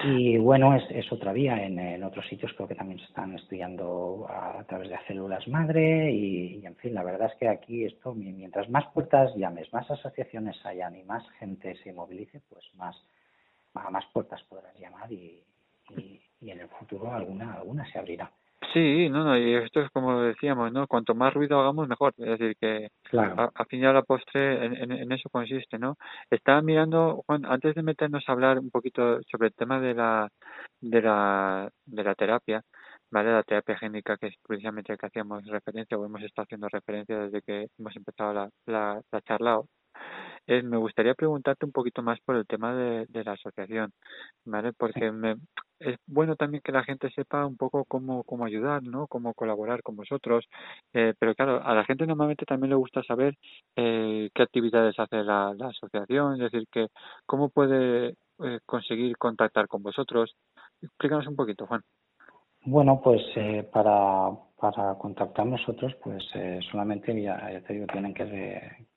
Speaker 4: Y bueno, es, es otra vía. En, en otros sitios creo que también se están estudiando a, a través de células madre y, y, en fin, la verdad es que aquí esto, mi- mientras más puertas llames, más asociaciones hayan y más gente se movilice, pues más, a más puertas podrás llamar y, y, y en el futuro alguna, alguna se abrirá.
Speaker 3: Sí, no, no, y esto es como decíamos, ¿no? Cuanto más ruido hagamos, mejor. Es decir, que
Speaker 4: Claro.
Speaker 3: a, a fin y a la postre en, en, en eso consiste, ¿no? Estaba mirando, Juan, antes de meternos a hablar un poquito sobre el tema de la de la de la terapia, ¿vale? La terapia génica, que es precisamente que hacíamos referencia o hemos estado haciendo referencia desde que hemos empezado la, la, la charla. Eh, me gustaría preguntarte un poquito más por el tema de, de la asociación, ¿vale? Porque me, es bueno también que la gente sepa un poco cómo, cómo ayudar, ¿no? Cómo colaborar con vosotros. Eh, pero claro, a la gente normalmente también le gusta saber eh, qué actividades hace la, la asociación, es decir, que cómo puede eh, conseguir contactar con vosotros. Explícanos un poquito, Juan.
Speaker 4: Bueno, pues eh, para, para contactar nosotros, pues eh, solamente ya, ya te digo, tienen que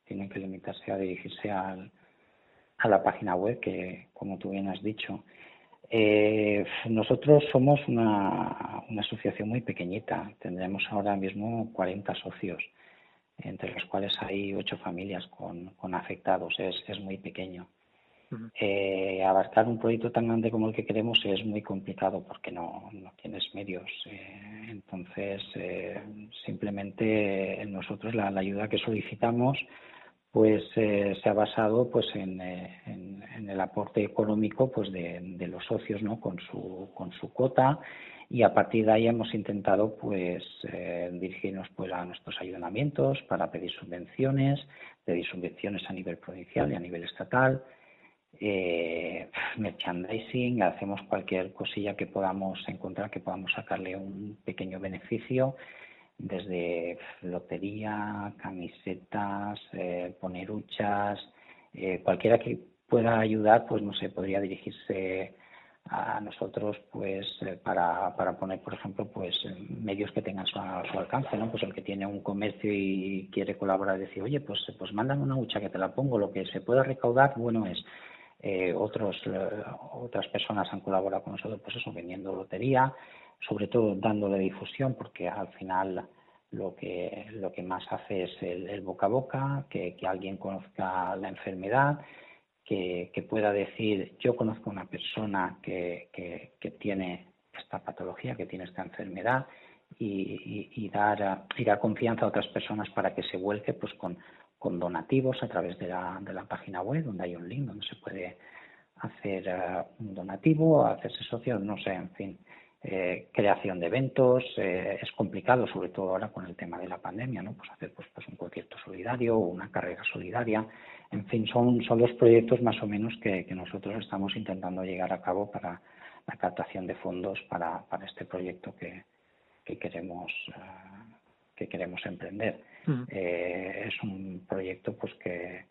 Speaker 4: tienen que limitarse a dirigirse al, a la página web que, como tú bien has dicho, eh, nosotros somos una, una asociación muy pequeñita. Tendremos ahora mismo 40 socios, entre los cuales hay ocho familias con, con afectados. Es, es muy pequeño. Eh, abarcar un proyecto tan grande como el que queremos es muy complicado porque no, no tienes medios. Eh, entonces, simplemente nosotros la, la ayuda que solicitamos pues eh, se ha basado pues en, eh, el aporte económico pues de, los socios no con su con su cuota. Y a partir de ahí hemos intentado pues eh, dirigirnos pues a nuestros ayuntamientos para pedir subvenciones pedir subvenciones a nivel provincial y a nivel estatal. Merchandising hacemos cualquier cosilla que podamos encontrar que podamos sacarle un pequeño beneficio desde lotería, camisetas, eh, poneruchas, eh, cualquiera que pueda ayudar, pues no sé, podría dirigirse a nosotros pues eh, para, para poner por ejemplo pues medios que tengan su, a su alcance no pues el que tiene un comercio y quiere colaborar decir oye pues pues mándame una hucha que te la pongo lo que se pueda recaudar bueno es eh, otros eh, otras personas han colaborado con nosotros pues eso vendiendo lotería sobre todo dándole difusión porque al final lo que lo que más hace es el, boca a boca que, que alguien conozca la enfermedad que, que, pueda decir, yo conozco una persona que, que, tiene esta patología, que tiene esta enfermedad, y, y, y, dar, y dar confianza a otras personas para que se vuelque pues, con, con donativos a través de la, de la página web, donde hay un link donde se puede hacer uh, un donativo, hacerse socio, no sé, en fin. Eh, creación de eventos, eh, es complicado, sobre todo ahora con el tema de la pandemia, ¿no? Pues hacer pues, pues un concierto solidario o una carrera solidaria. En fin, son, son los proyectos más o menos que, que nosotros estamos intentando llegar a cabo para la captación de fondos para, para este proyecto que, que queremos uh, que queremos emprender. Mm. Eh, es un proyecto pues que,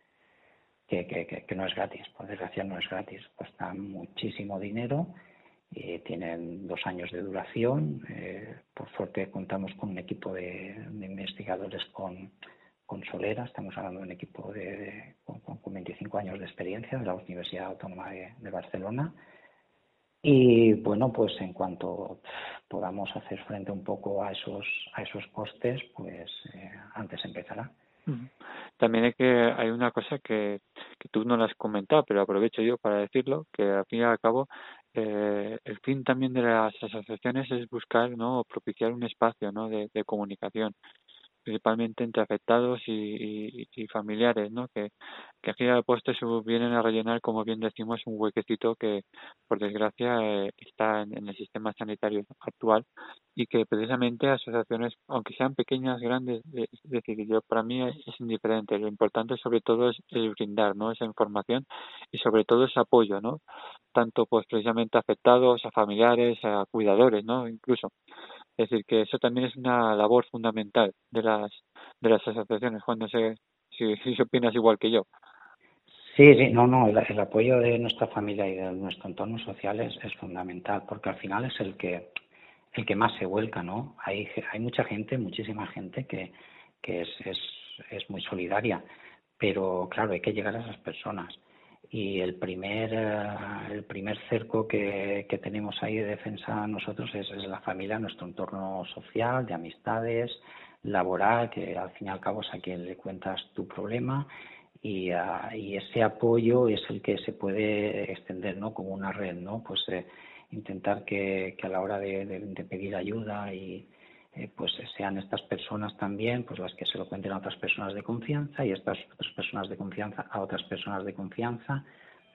Speaker 4: que, que, que no es gratis, por desgracia no es gratis, cuesta muchísimo dinero eh, tienen dos años de duración. Eh, por suerte contamos con un equipo de, investigadores con, con, Solera. Estamos hablando de un equipo de, con, con, 25 años de experiencia de la Universidad Autónoma de, Barcelona. Y bueno, pues en cuanto podamos hacer frente un poco a esos, a esos costes, pues eh, antes empezará.
Speaker 3: También hay que hay una cosa que, que tú no la has comentado, pero aprovecho yo para decirlo, que al fin y al cabo eh, el fin también de las asociaciones es buscar no propiciar un espacio no de, de comunicación principalmente entre afectados y, familiares, ¿no? Que, que aquí al puesto se vienen a rellenar, como bien decimos, un huequecito que, por desgracia, eh, está en, el sistema sanitario actual y que precisamente asociaciones, aunque sean pequeñas, grandes, es yo para mí es indiferente. Lo importante sobre todo es, es brindar, ¿no? Esa información y sobre todo ese apoyo, ¿no? Tanto pues precisamente afectados, a familiares, a cuidadores, ¿no? Incluso. Es decir, que eso también es una labor fundamental de las de las asociaciones. Juan, no sé si, opinas igual que yo.
Speaker 4: Sí, sí, no, no, el, el, apoyo de nuestra familia y de nuestro entorno social es, es, fundamental, porque al final es el que el que más se vuelca, ¿no? Hay, hay mucha gente, muchísima gente que, que es, es, es muy solidaria, pero claro, hay que llegar a esas personas y el primer uh, el primer cerco que, que, tenemos ahí de defensa nosotros es, la familia, nuestro entorno social, de amistades, laboral, que al fin y al cabo es a quien le cuentas tu problema y, uh, y ese apoyo es el que se puede extender, ¿no? Como una red, ¿no? Pues eh, intentar que, que, a la hora de, de pedir ayuda y eh, pues sean estas personas también pues las que se lo cuenten a otras personas de confianza y estas otras personas de confianza a otras personas de confianza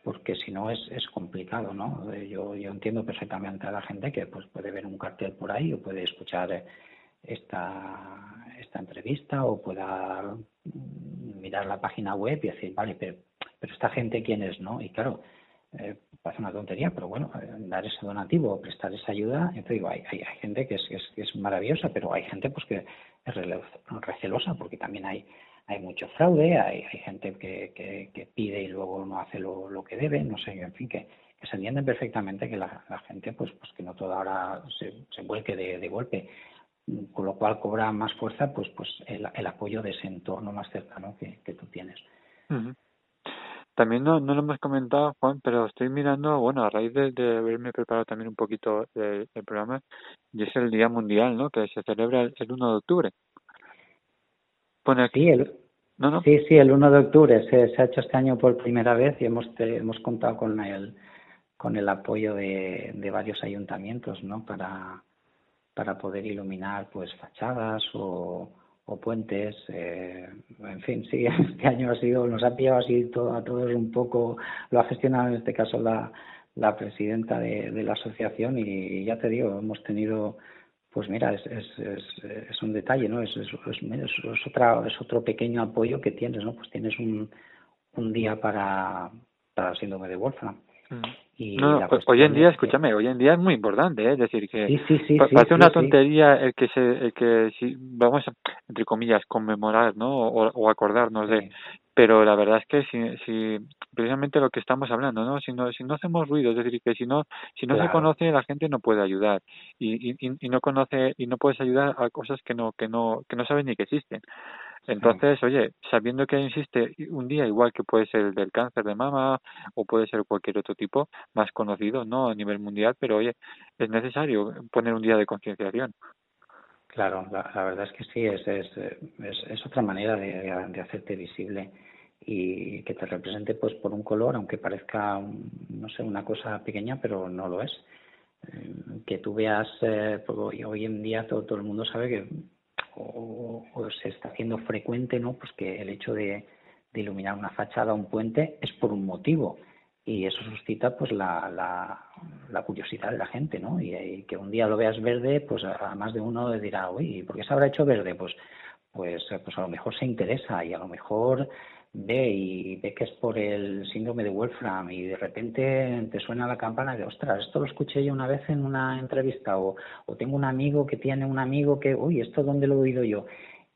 Speaker 4: porque si no es, es complicado no eh, yo, yo entiendo perfectamente a la gente que pues puede ver un cartel por ahí o puede escuchar esta esta entrevista o pueda mirar la página web y decir vale pero pero esta gente quién es no y claro eh, parece una tontería, pero bueno, eh, dar ese donativo o prestar esa ayuda, te digo, hay, hay, gente que es, que es, que, es, maravillosa, pero hay gente pues que es recelosa porque también hay, hay mucho fraude, hay, hay gente que, que, pide y luego no hace lo, lo que debe, no sé, en fin, que, que se entienden perfectamente que la, la gente, pues, pues que no toda hora se, se vuelque de, de golpe, con lo cual cobra más fuerza pues, pues el, el apoyo de ese entorno más cercano que, que tú tienes.
Speaker 3: También no, no lo hemos comentado, Juan, pero estoy mirando, bueno, a raíz de, de haberme preparado también un poquito de programa, y es el Día Mundial, ¿no? Que se celebra el, el 1 de octubre.
Speaker 4: Pone aquí. Sí, el, ¿No, no? sí, sí, el 1 de octubre se, se ha hecho este año por primera vez y hemos, te, hemos contado con el, con el apoyo de, de varios ayuntamientos, ¿no? Para, para poder iluminar, pues, fachadas o o puentes, eh, en fin, sí, [LAUGHS] este año ha sido, nos ha pillado así todo, a todos un poco, lo ha gestionado en este caso la, la presidenta de, de la asociación y, ya te digo, hemos tenido, pues mira, es, es, es, es un detalle, ¿no? Es, es, otra, es otro pequeño apoyo que tienes, ¿no? Pues tienes un, un día para, para síndrome de Wolfram. Mm. Y
Speaker 3: No, hoy en día,
Speaker 4: es que-
Speaker 3: escúchame, hoy en día es muy importante, ¿eh? es decir, que
Speaker 4: Sí, sí, sí,
Speaker 3: pa-
Speaker 4: sí,
Speaker 3: parece una tontería el que se, el que si vamos a, entre comillas, conmemorar, ¿no? O, o acordarnos de, pero la verdad es que si, si precisamente lo que estamos hablando, ¿no? Si no, si no hacemos ruido, es decir, que si no, si no se conoce, la gente no puede ayudar y, y, y- y no conoce y no puedes ayudar a cosas que no, que no, que no sabes ni que existen. Entonces, oye, sabiendo que existe un día igual que puede ser el del cáncer de mama o puede ser cualquier otro tipo más conocido, ¿no? A nivel mundial, pero oye, es necesario poner un día de concienciación.
Speaker 4: Claro, la, la verdad es que sí, es, es, es, es otra manera de, de hacerte visible y que te represente pues por un color, aunque parezca, un- no sé, una cosa pequeña, pero no lo es. Eh, Que tú veas, eh, pues, hoy, hoy en día todo, todo el mundo sabe que o, o se está haciendo frecuente, ¿no? Pues que el hecho de, de iluminar una fachada o un puente es por un motivo y eso suscita pues la, la, la curiosidad de la gente, ¿no? Y, que un día lo veas verde, pues a, más de uno le dirá, uy, ¿por qué se habrá hecho verde? Pues, pues, pues a lo mejor se interesa y a lo mejor ve y ve que es por el síndrome de Wolfram y de repente te suena la campana de, ostras, esto lo escuché yo una vez en una entrevista o, o tengo un amigo que tiene un amigo que, uy, ¿esto dónde lo he oído yo?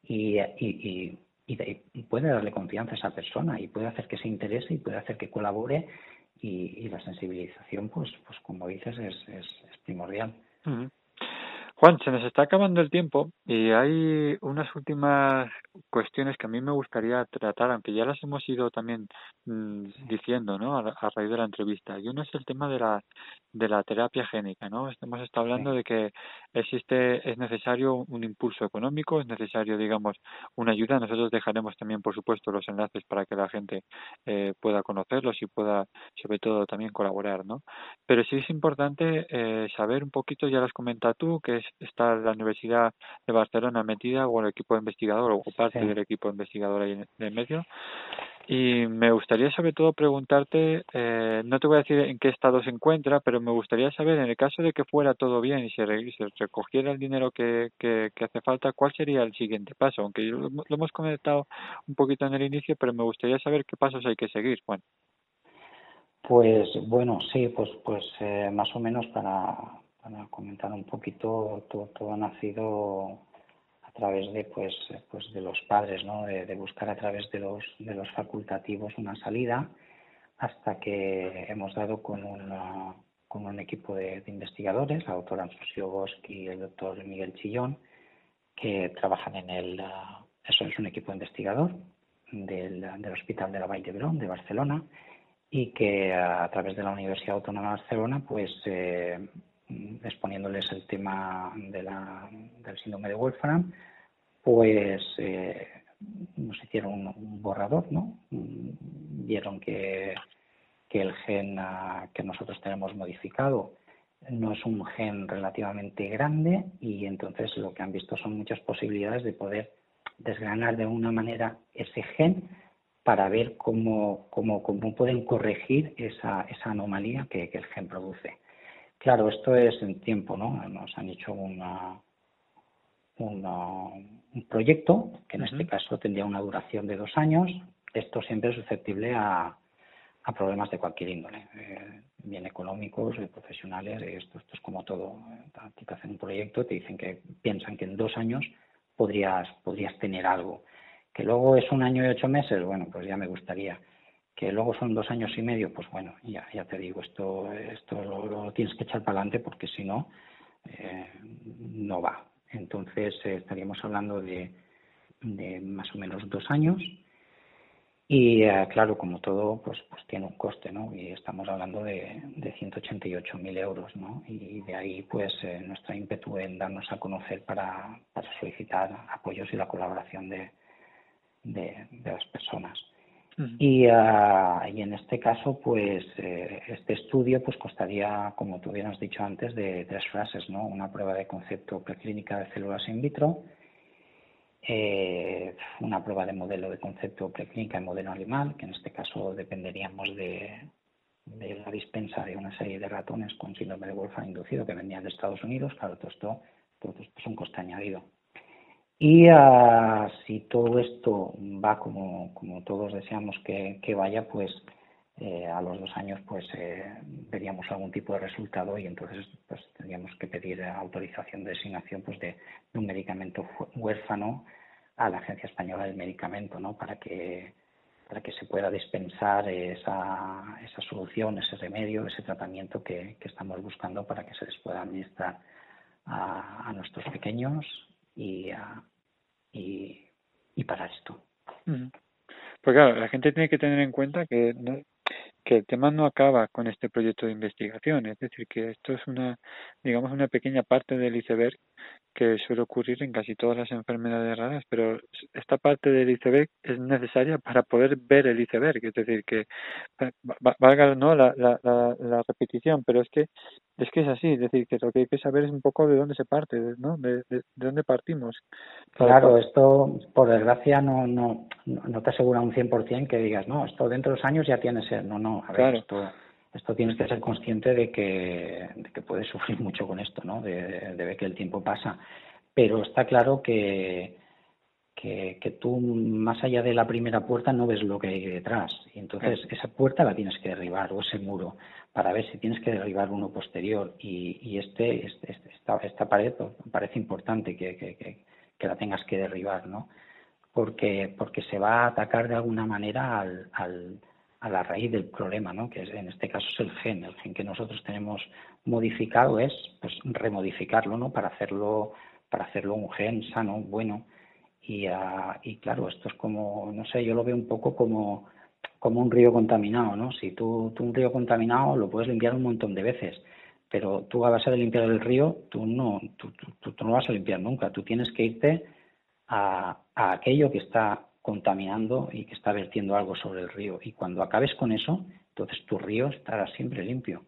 Speaker 4: Y, y, y, y de- y puede darle confianza a esa persona y puede hacer que se interese y puede hacer que colabore y, la sensibilización, pues, pues como dices, es, es, primordial.
Speaker 3: Ujú. Juan, se nos está acabando el tiempo y hay unas últimas cuestiones que a mí me gustaría tratar, aunque ya las hemos ido también mm, diciendo, ¿no? A, a raíz de la entrevista. Y uno es el tema de la de la terapia génica, ¿no? Hemos estado hablando de que existe, es necesario un impulso económico, es necesario, digamos, una ayuda. Nosotros dejaremos también, por supuesto, los enlaces para que la gente eh, pueda conocerlos y pueda, sobre todo, también colaborar, ¿no? Pero sí es importante eh, saber un poquito, ya lo has comentado tú, que es, está la Universidad de Barcelona metida o el equipo investigador o parte
Speaker 4: Sí.
Speaker 3: del equipo investigador ahí en el medio. Y me gustaría sobre todo preguntarte, eh, no te voy a decir en qué estado se encuentra, pero me gustaría saber, en el caso de que fuera todo bien y se, recogiera el dinero que, que, que hace falta, ¿cuál sería el siguiente paso? Aunque lo, hemos- lo hemos comentado un poquito en el inicio, pero me gustaría saber qué pasos hay que seguir. Bueno,
Speaker 4: Pues bueno, sí, pues pues eh, más o menos para, para comentar un poquito, todo, todo ha nacido a través de pues pues de los padres, ¿no? De, de buscar a través de los de los facultativos una salida hasta que hemos dado con una- con un equipo de, de investigadores, la doctora Bosch y el doctor Miguel Chillón, que trabajan en el ah, eso es un equipo investigador del, del Hospital de la Vall d'Hebron de Barcelona y que a través de la Universidad Autónoma de Barcelona, pues eh, exponiéndoles el tema de la, del síndrome de Wolfram, pues eh, nos hicieron un, borrador, ¿no? Mm, Vieron que, que el gen ah, que nosotros tenemos modificado no es un gen relativamente grande y entonces lo que han visto son muchas posibilidades de poder desgranar de una manera ese gen para ver cómo, cómo, cómo pueden corregir esa, esa anomalía que, que el gen produce. Claro, esto es en tiempo, ¿no? Nos han hecho una, una- un proyecto que en este caso tendría una duración de dos años. Esto siempre es susceptible a, a problemas de cualquier índole, eh, bien económicos, eh, profesionales. eh, Esto, esto es como todo. eh, A ti te hacen un proyecto, te dicen que piensan que en dos años podrías, podrías tener algo. Que luego es un año y ocho meses, bueno, pues ya me gustaría. Que luego son dos años y medio, pues bueno, ya, ya te digo, esto, esto lo, tienes que echar para adelante porque si no, eh, no va. Entonces eh, estaríamos hablando de, de más o menos dos años y eh, claro, como todo, pues, pues tiene un coste, ¿no? Y estamos hablando de, de 188.000 euros, ¿no? Y de ahí, pues, nuestra ímpetu en darnos a conocer para, para solicitar apoyos y la colaboración de, de las personas. Y, ah, y en este caso, pues, eh, este estudio, pues, costaría, como tú bien has dicho antes, de tres fases, ¿no? Una prueba de concepto preclínica de células in vitro, eh, una prueba de modelo de concepto preclínica en modelo animal, que en este caso dependeríamos de, de la dispensa de una serie de ratones con síndrome de Wolfram inducido que venían de Estados Unidos. Claro, todo esto es un coste añadido. Y ah, si todo esto va como, como todos deseamos que, que vaya, pues eh, a los dos años pues eh, veríamos algún tipo de resultado y entonces pues tendríamos que pedir autorización de designación pues de, un medicamento huérfano a la Agencia Española del Medicamento, ¿no? Para que para que se pueda dispensar esa, esa solución, ese remedio, ese tratamiento que, que estamos buscando para que se les pueda administrar a, a nuestros pequeños y, a- y, y parar esto.
Speaker 3: Pues claro, la gente tiene que tener en cuenta que no- que el tema no acaba con este proyecto de investigación, es decir, que esto es una, digamos, una pequeña parte del iceberg que suele ocurrir en casi todas las enfermedades raras, pero esta parte del iceberg es necesaria para poder ver el iceberg, es decir, que va- valga no la, la, la, la repetición, pero es que es que es así, es decir, que lo que hay que saber es un poco de dónde se parte, ¿no? De, de, de dónde partimos.
Speaker 4: Claro, esto por desgracia no, no, no te asegura un 100% que digas, no, esto dentro de dos años ya tiene ser. No, no, a ver,
Speaker 3: Claro.
Speaker 4: esto, esto tienes que ser consciente de que, de que puedes sufrir mucho con esto, ¿no? De, de- de ver que el tiempo pasa. Pero está claro que, que, que tú más allá de la primera puerta no ves lo que hay detrás. Y entonces esa puerta la tienes que derribar o ese muro para ver si tienes que derribar uno posterior. Y, y este, este- este- esta, esta pared pues, parece importante que, que, que, que la tengas que derribar, ¿no? Porque, porque se va a atacar de alguna manera al, al, a la raíz del problema, ¿no? Que en este caso es el gen. El gen que nosotros tenemos modificado es pues remodificarlo, ¿no? Para hacerlo, para hacerlo un gen sano, bueno. Y, ah, y claro, esto es como, no sé, yo lo veo un poco como, como un río contaminado, ¿no? Si tú, tú un río contaminado lo puedes limpiar un montón de veces, pero tú a base de limpiar el río, tú no, tú, tú- tú no vas a limpiar nunca. Tú tienes que irte a, a aquello que está contaminando y que está vertiendo algo sobre el río. Y cuando acabes con eso, entonces tu río estará siempre limpio.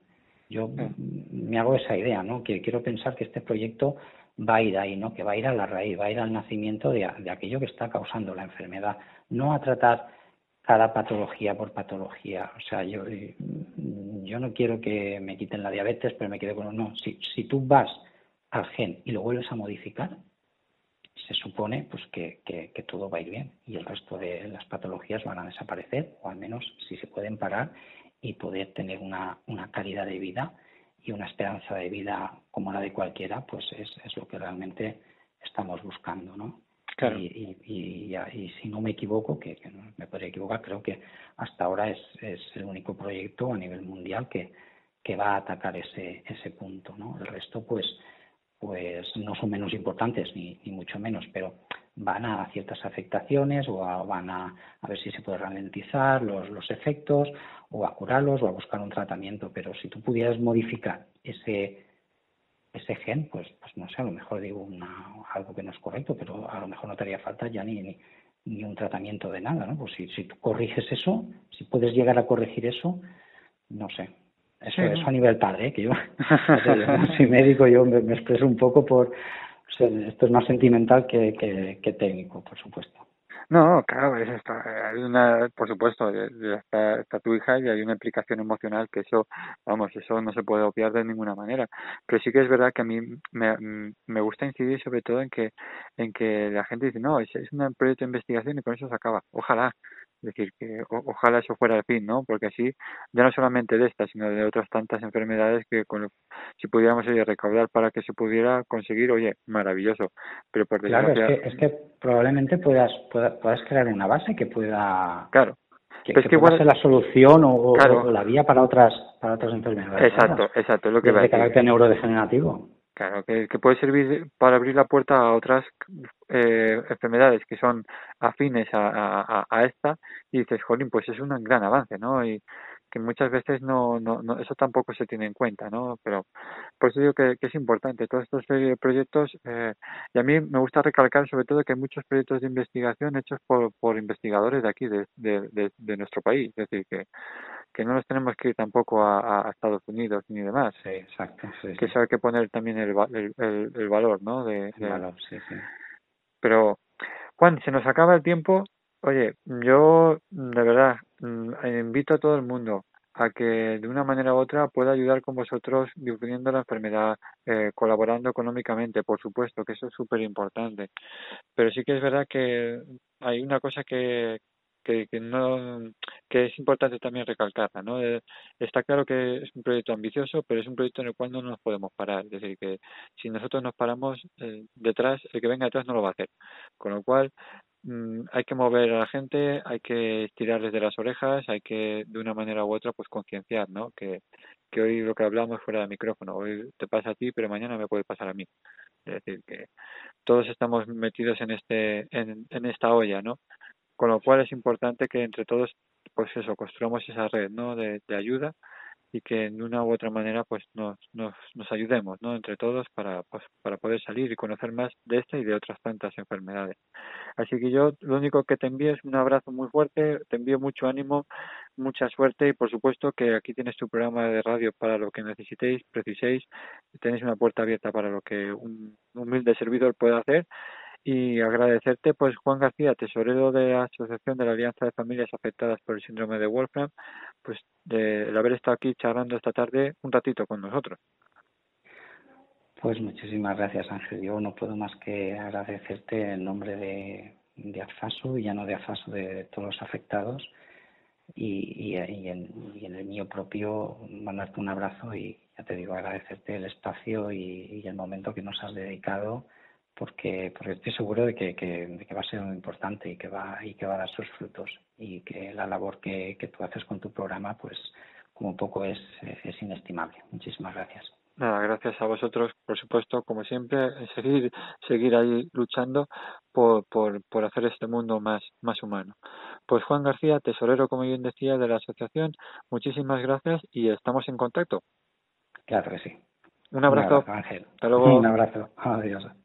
Speaker 4: Yo mm, me hago esa idea, ¿no? Que quiero pensar que este proyecto va a ir ahí, ¿no? Que va a ir a la raíz, va a ir al nacimiento de, de aquello que está causando la enfermedad, no a tratar cada patología por patología. O sea, yo, eh, yo no quiero que me quiten la diabetes, pero me quede con no. Si, si tú vas al gen y lo vuelves a modificar, se supone pues que, que, que todo va a ir bien y el resto de las patologías van a desaparecer o al menos si se pueden parar y poder tener una, una calidad de vida y una esperanza de vida como la de cualquiera, pues es, es lo que realmente estamos buscando, ¿no?
Speaker 3: Claro.
Speaker 4: Y, y, y, y si no me equivoco, que, que no me podría equivocar, creo que hasta ahora es, es el único proyecto a nivel mundial que, que va a atacar ese, ese punto, ¿no? El resto, pues, pues no son menos importantes, ni, mucho menos, pero van a ciertas afectaciones o a- van a, a ver si se puede ralentizar los, los efectos o a curarlos o a buscar un tratamiento. Pero si tú pudieras modificar ese, ese gen, pues, pues no sé, a lo mejor digo una, algo que no es correcto, pero a lo mejor no te haría falta ya ni, ni, ni un tratamiento de nada, ¿no? Pues si, si tú corriges eso, si puedes llegar a corregir eso, no sé. Eso, eso a nivel padre, ¿eh? que yo, o sea, yo no soy médico, yo me, me expreso un poco por, o sea, esto es más sentimental que, que, que técnico, por supuesto.
Speaker 3: No, claro, es esto, eh, hay una, por supuesto, eh, está, está tu hija y hay una implicación emocional que eso, vamos, eso no se puede obviar de ninguna manera. Pero sí que es verdad que a mí me, me gusta incidir sobre todo en que, en que la gente dice, no, es, es un proyecto de investigación y con eso se acaba. Ojalá, es decir, que o- ojalá eso fuera el fin, ¿no? Porque así, ya no solamente de esta, sino de otras tantas enfermedades que con, lo- si pudiéramos oye, recaudar para que se pudiera conseguir, oye, maravilloso. Pero por
Speaker 4: Claro, es que, es que probablemente puedas, pueda- puedas crear una base que pueda,
Speaker 3: claro.
Speaker 4: que,
Speaker 3: Pero es
Speaker 4: que
Speaker 3: que
Speaker 4: pueda
Speaker 3: igual-
Speaker 4: ser la solución o, o-
Speaker 3: Claro.
Speaker 4: o la vía para otras, para otras enfermedades.
Speaker 3: Exacto, exacto, es lo que va a
Speaker 4: de carácter neurodegenerativo.
Speaker 3: Claro, que, puede servir para abrir la puerta a otras eh, enfermedades que son afines a, a, esta y dices, jolín, pues es un gran avance, ¿no? Y que muchas veces no, no, no eso tampoco se tiene en cuenta, ¿no? Pero por eso digo que, es importante todos estos eh, proyectos eh, y a mí me gusta recalcar sobre todo que hay muchos proyectos de investigación hechos por, por investigadores de aquí, de, de nuestro país, es decir, que, que no nos tenemos que ir tampoco a, a Estados Unidos ni demás.
Speaker 4: Sí, exacto. Sí,
Speaker 3: que
Speaker 4: sí,
Speaker 3: hay que poner también el, el, el, el valor, ¿no? De,
Speaker 4: el
Speaker 3: de-
Speaker 4: valor, sí, sí.
Speaker 3: Pero, Juan, se nos acaba el tiempo. Oye, yo de verdad mm, invito a todo el mundo a que de una manera u otra pueda ayudar con vosotros difundiendo la enfermedad, eh, colaborando económicamente, por supuesto, que eso es súper importante. Pero sí que es verdad que hay una cosa que, que, que no que es importante también recalcarla no Eh, está claro que es un proyecto ambicioso pero es un proyecto en el cual no nos podemos parar. Es decir que si nosotros nos paramos eh, detrás el que venga detrás no lo va a hacer. Con lo cual mm, hay que mover a la gente hay que estirarles de las orejas hay que de una manera u otra pues concienciar no que que hoy lo que hablamos fuera de micrófono hoy te pasa a ti pero mañana me puede pasar a mí. Es decir que todos estamos metidos en este en, en esta olla no con lo cual es importante que entre todos pues eso construyamos esa red no de, de ayuda y que de una u otra manera pues nos, nos, nos ayudemos no entre todos para pues, para poder salir y conocer más de esta y de otras tantas enfermedades. Así que yo lo único que te envío es un abrazo muy fuerte te envío mucho ánimo mucha suerte y por supuesto que aquí tienes tu programa de radio para lo que necesitéis preciséis tenéis una puerta abierta para lo que un humilde servidor pueda hacer y agradecerte pues Juan García, tesorero de la Asociación de la Alianza de Familias Afectadas por el Síndrome de Wolfram, pues de haber estado aquí charlando esta tarde un ratito con nosotros.
Speaker 4: Pues muchísimas gracias, Ángel. Yo no puedo más que agradecerte en nombre de, de AFASU y ya no de AFASU, de todos los afectados y, y, en, el mío propio mandarte un abrazo y ya te digo agradecerte el espacio y el momento que nos has dedicado porque porque estoy seguro de que, que, de que va a ser muy importante y que va y que va a dar sus frutos y que la labor que, que tú haces con tu programa pues como poco es, es inestimable. Muchísimas gracias.
Speaker 3: Nada, gracias a vosotros, por supuesto, como siempre, seguir, seguir ahí luchando por, por, por hacer este mundo más, más humano. Pues Juan García, tesorero, como bien decía, de la asociación, muchísimas gracias y estamos en contacto.
Speaker 4: Claro que sí.
Speaker 3: Un abrazo.
Speaker 4: Un abrazo Ángel.
Speaker 3: Hasta luego. [LAUGHS]
Speaker 4: Un abrazo. Adiós.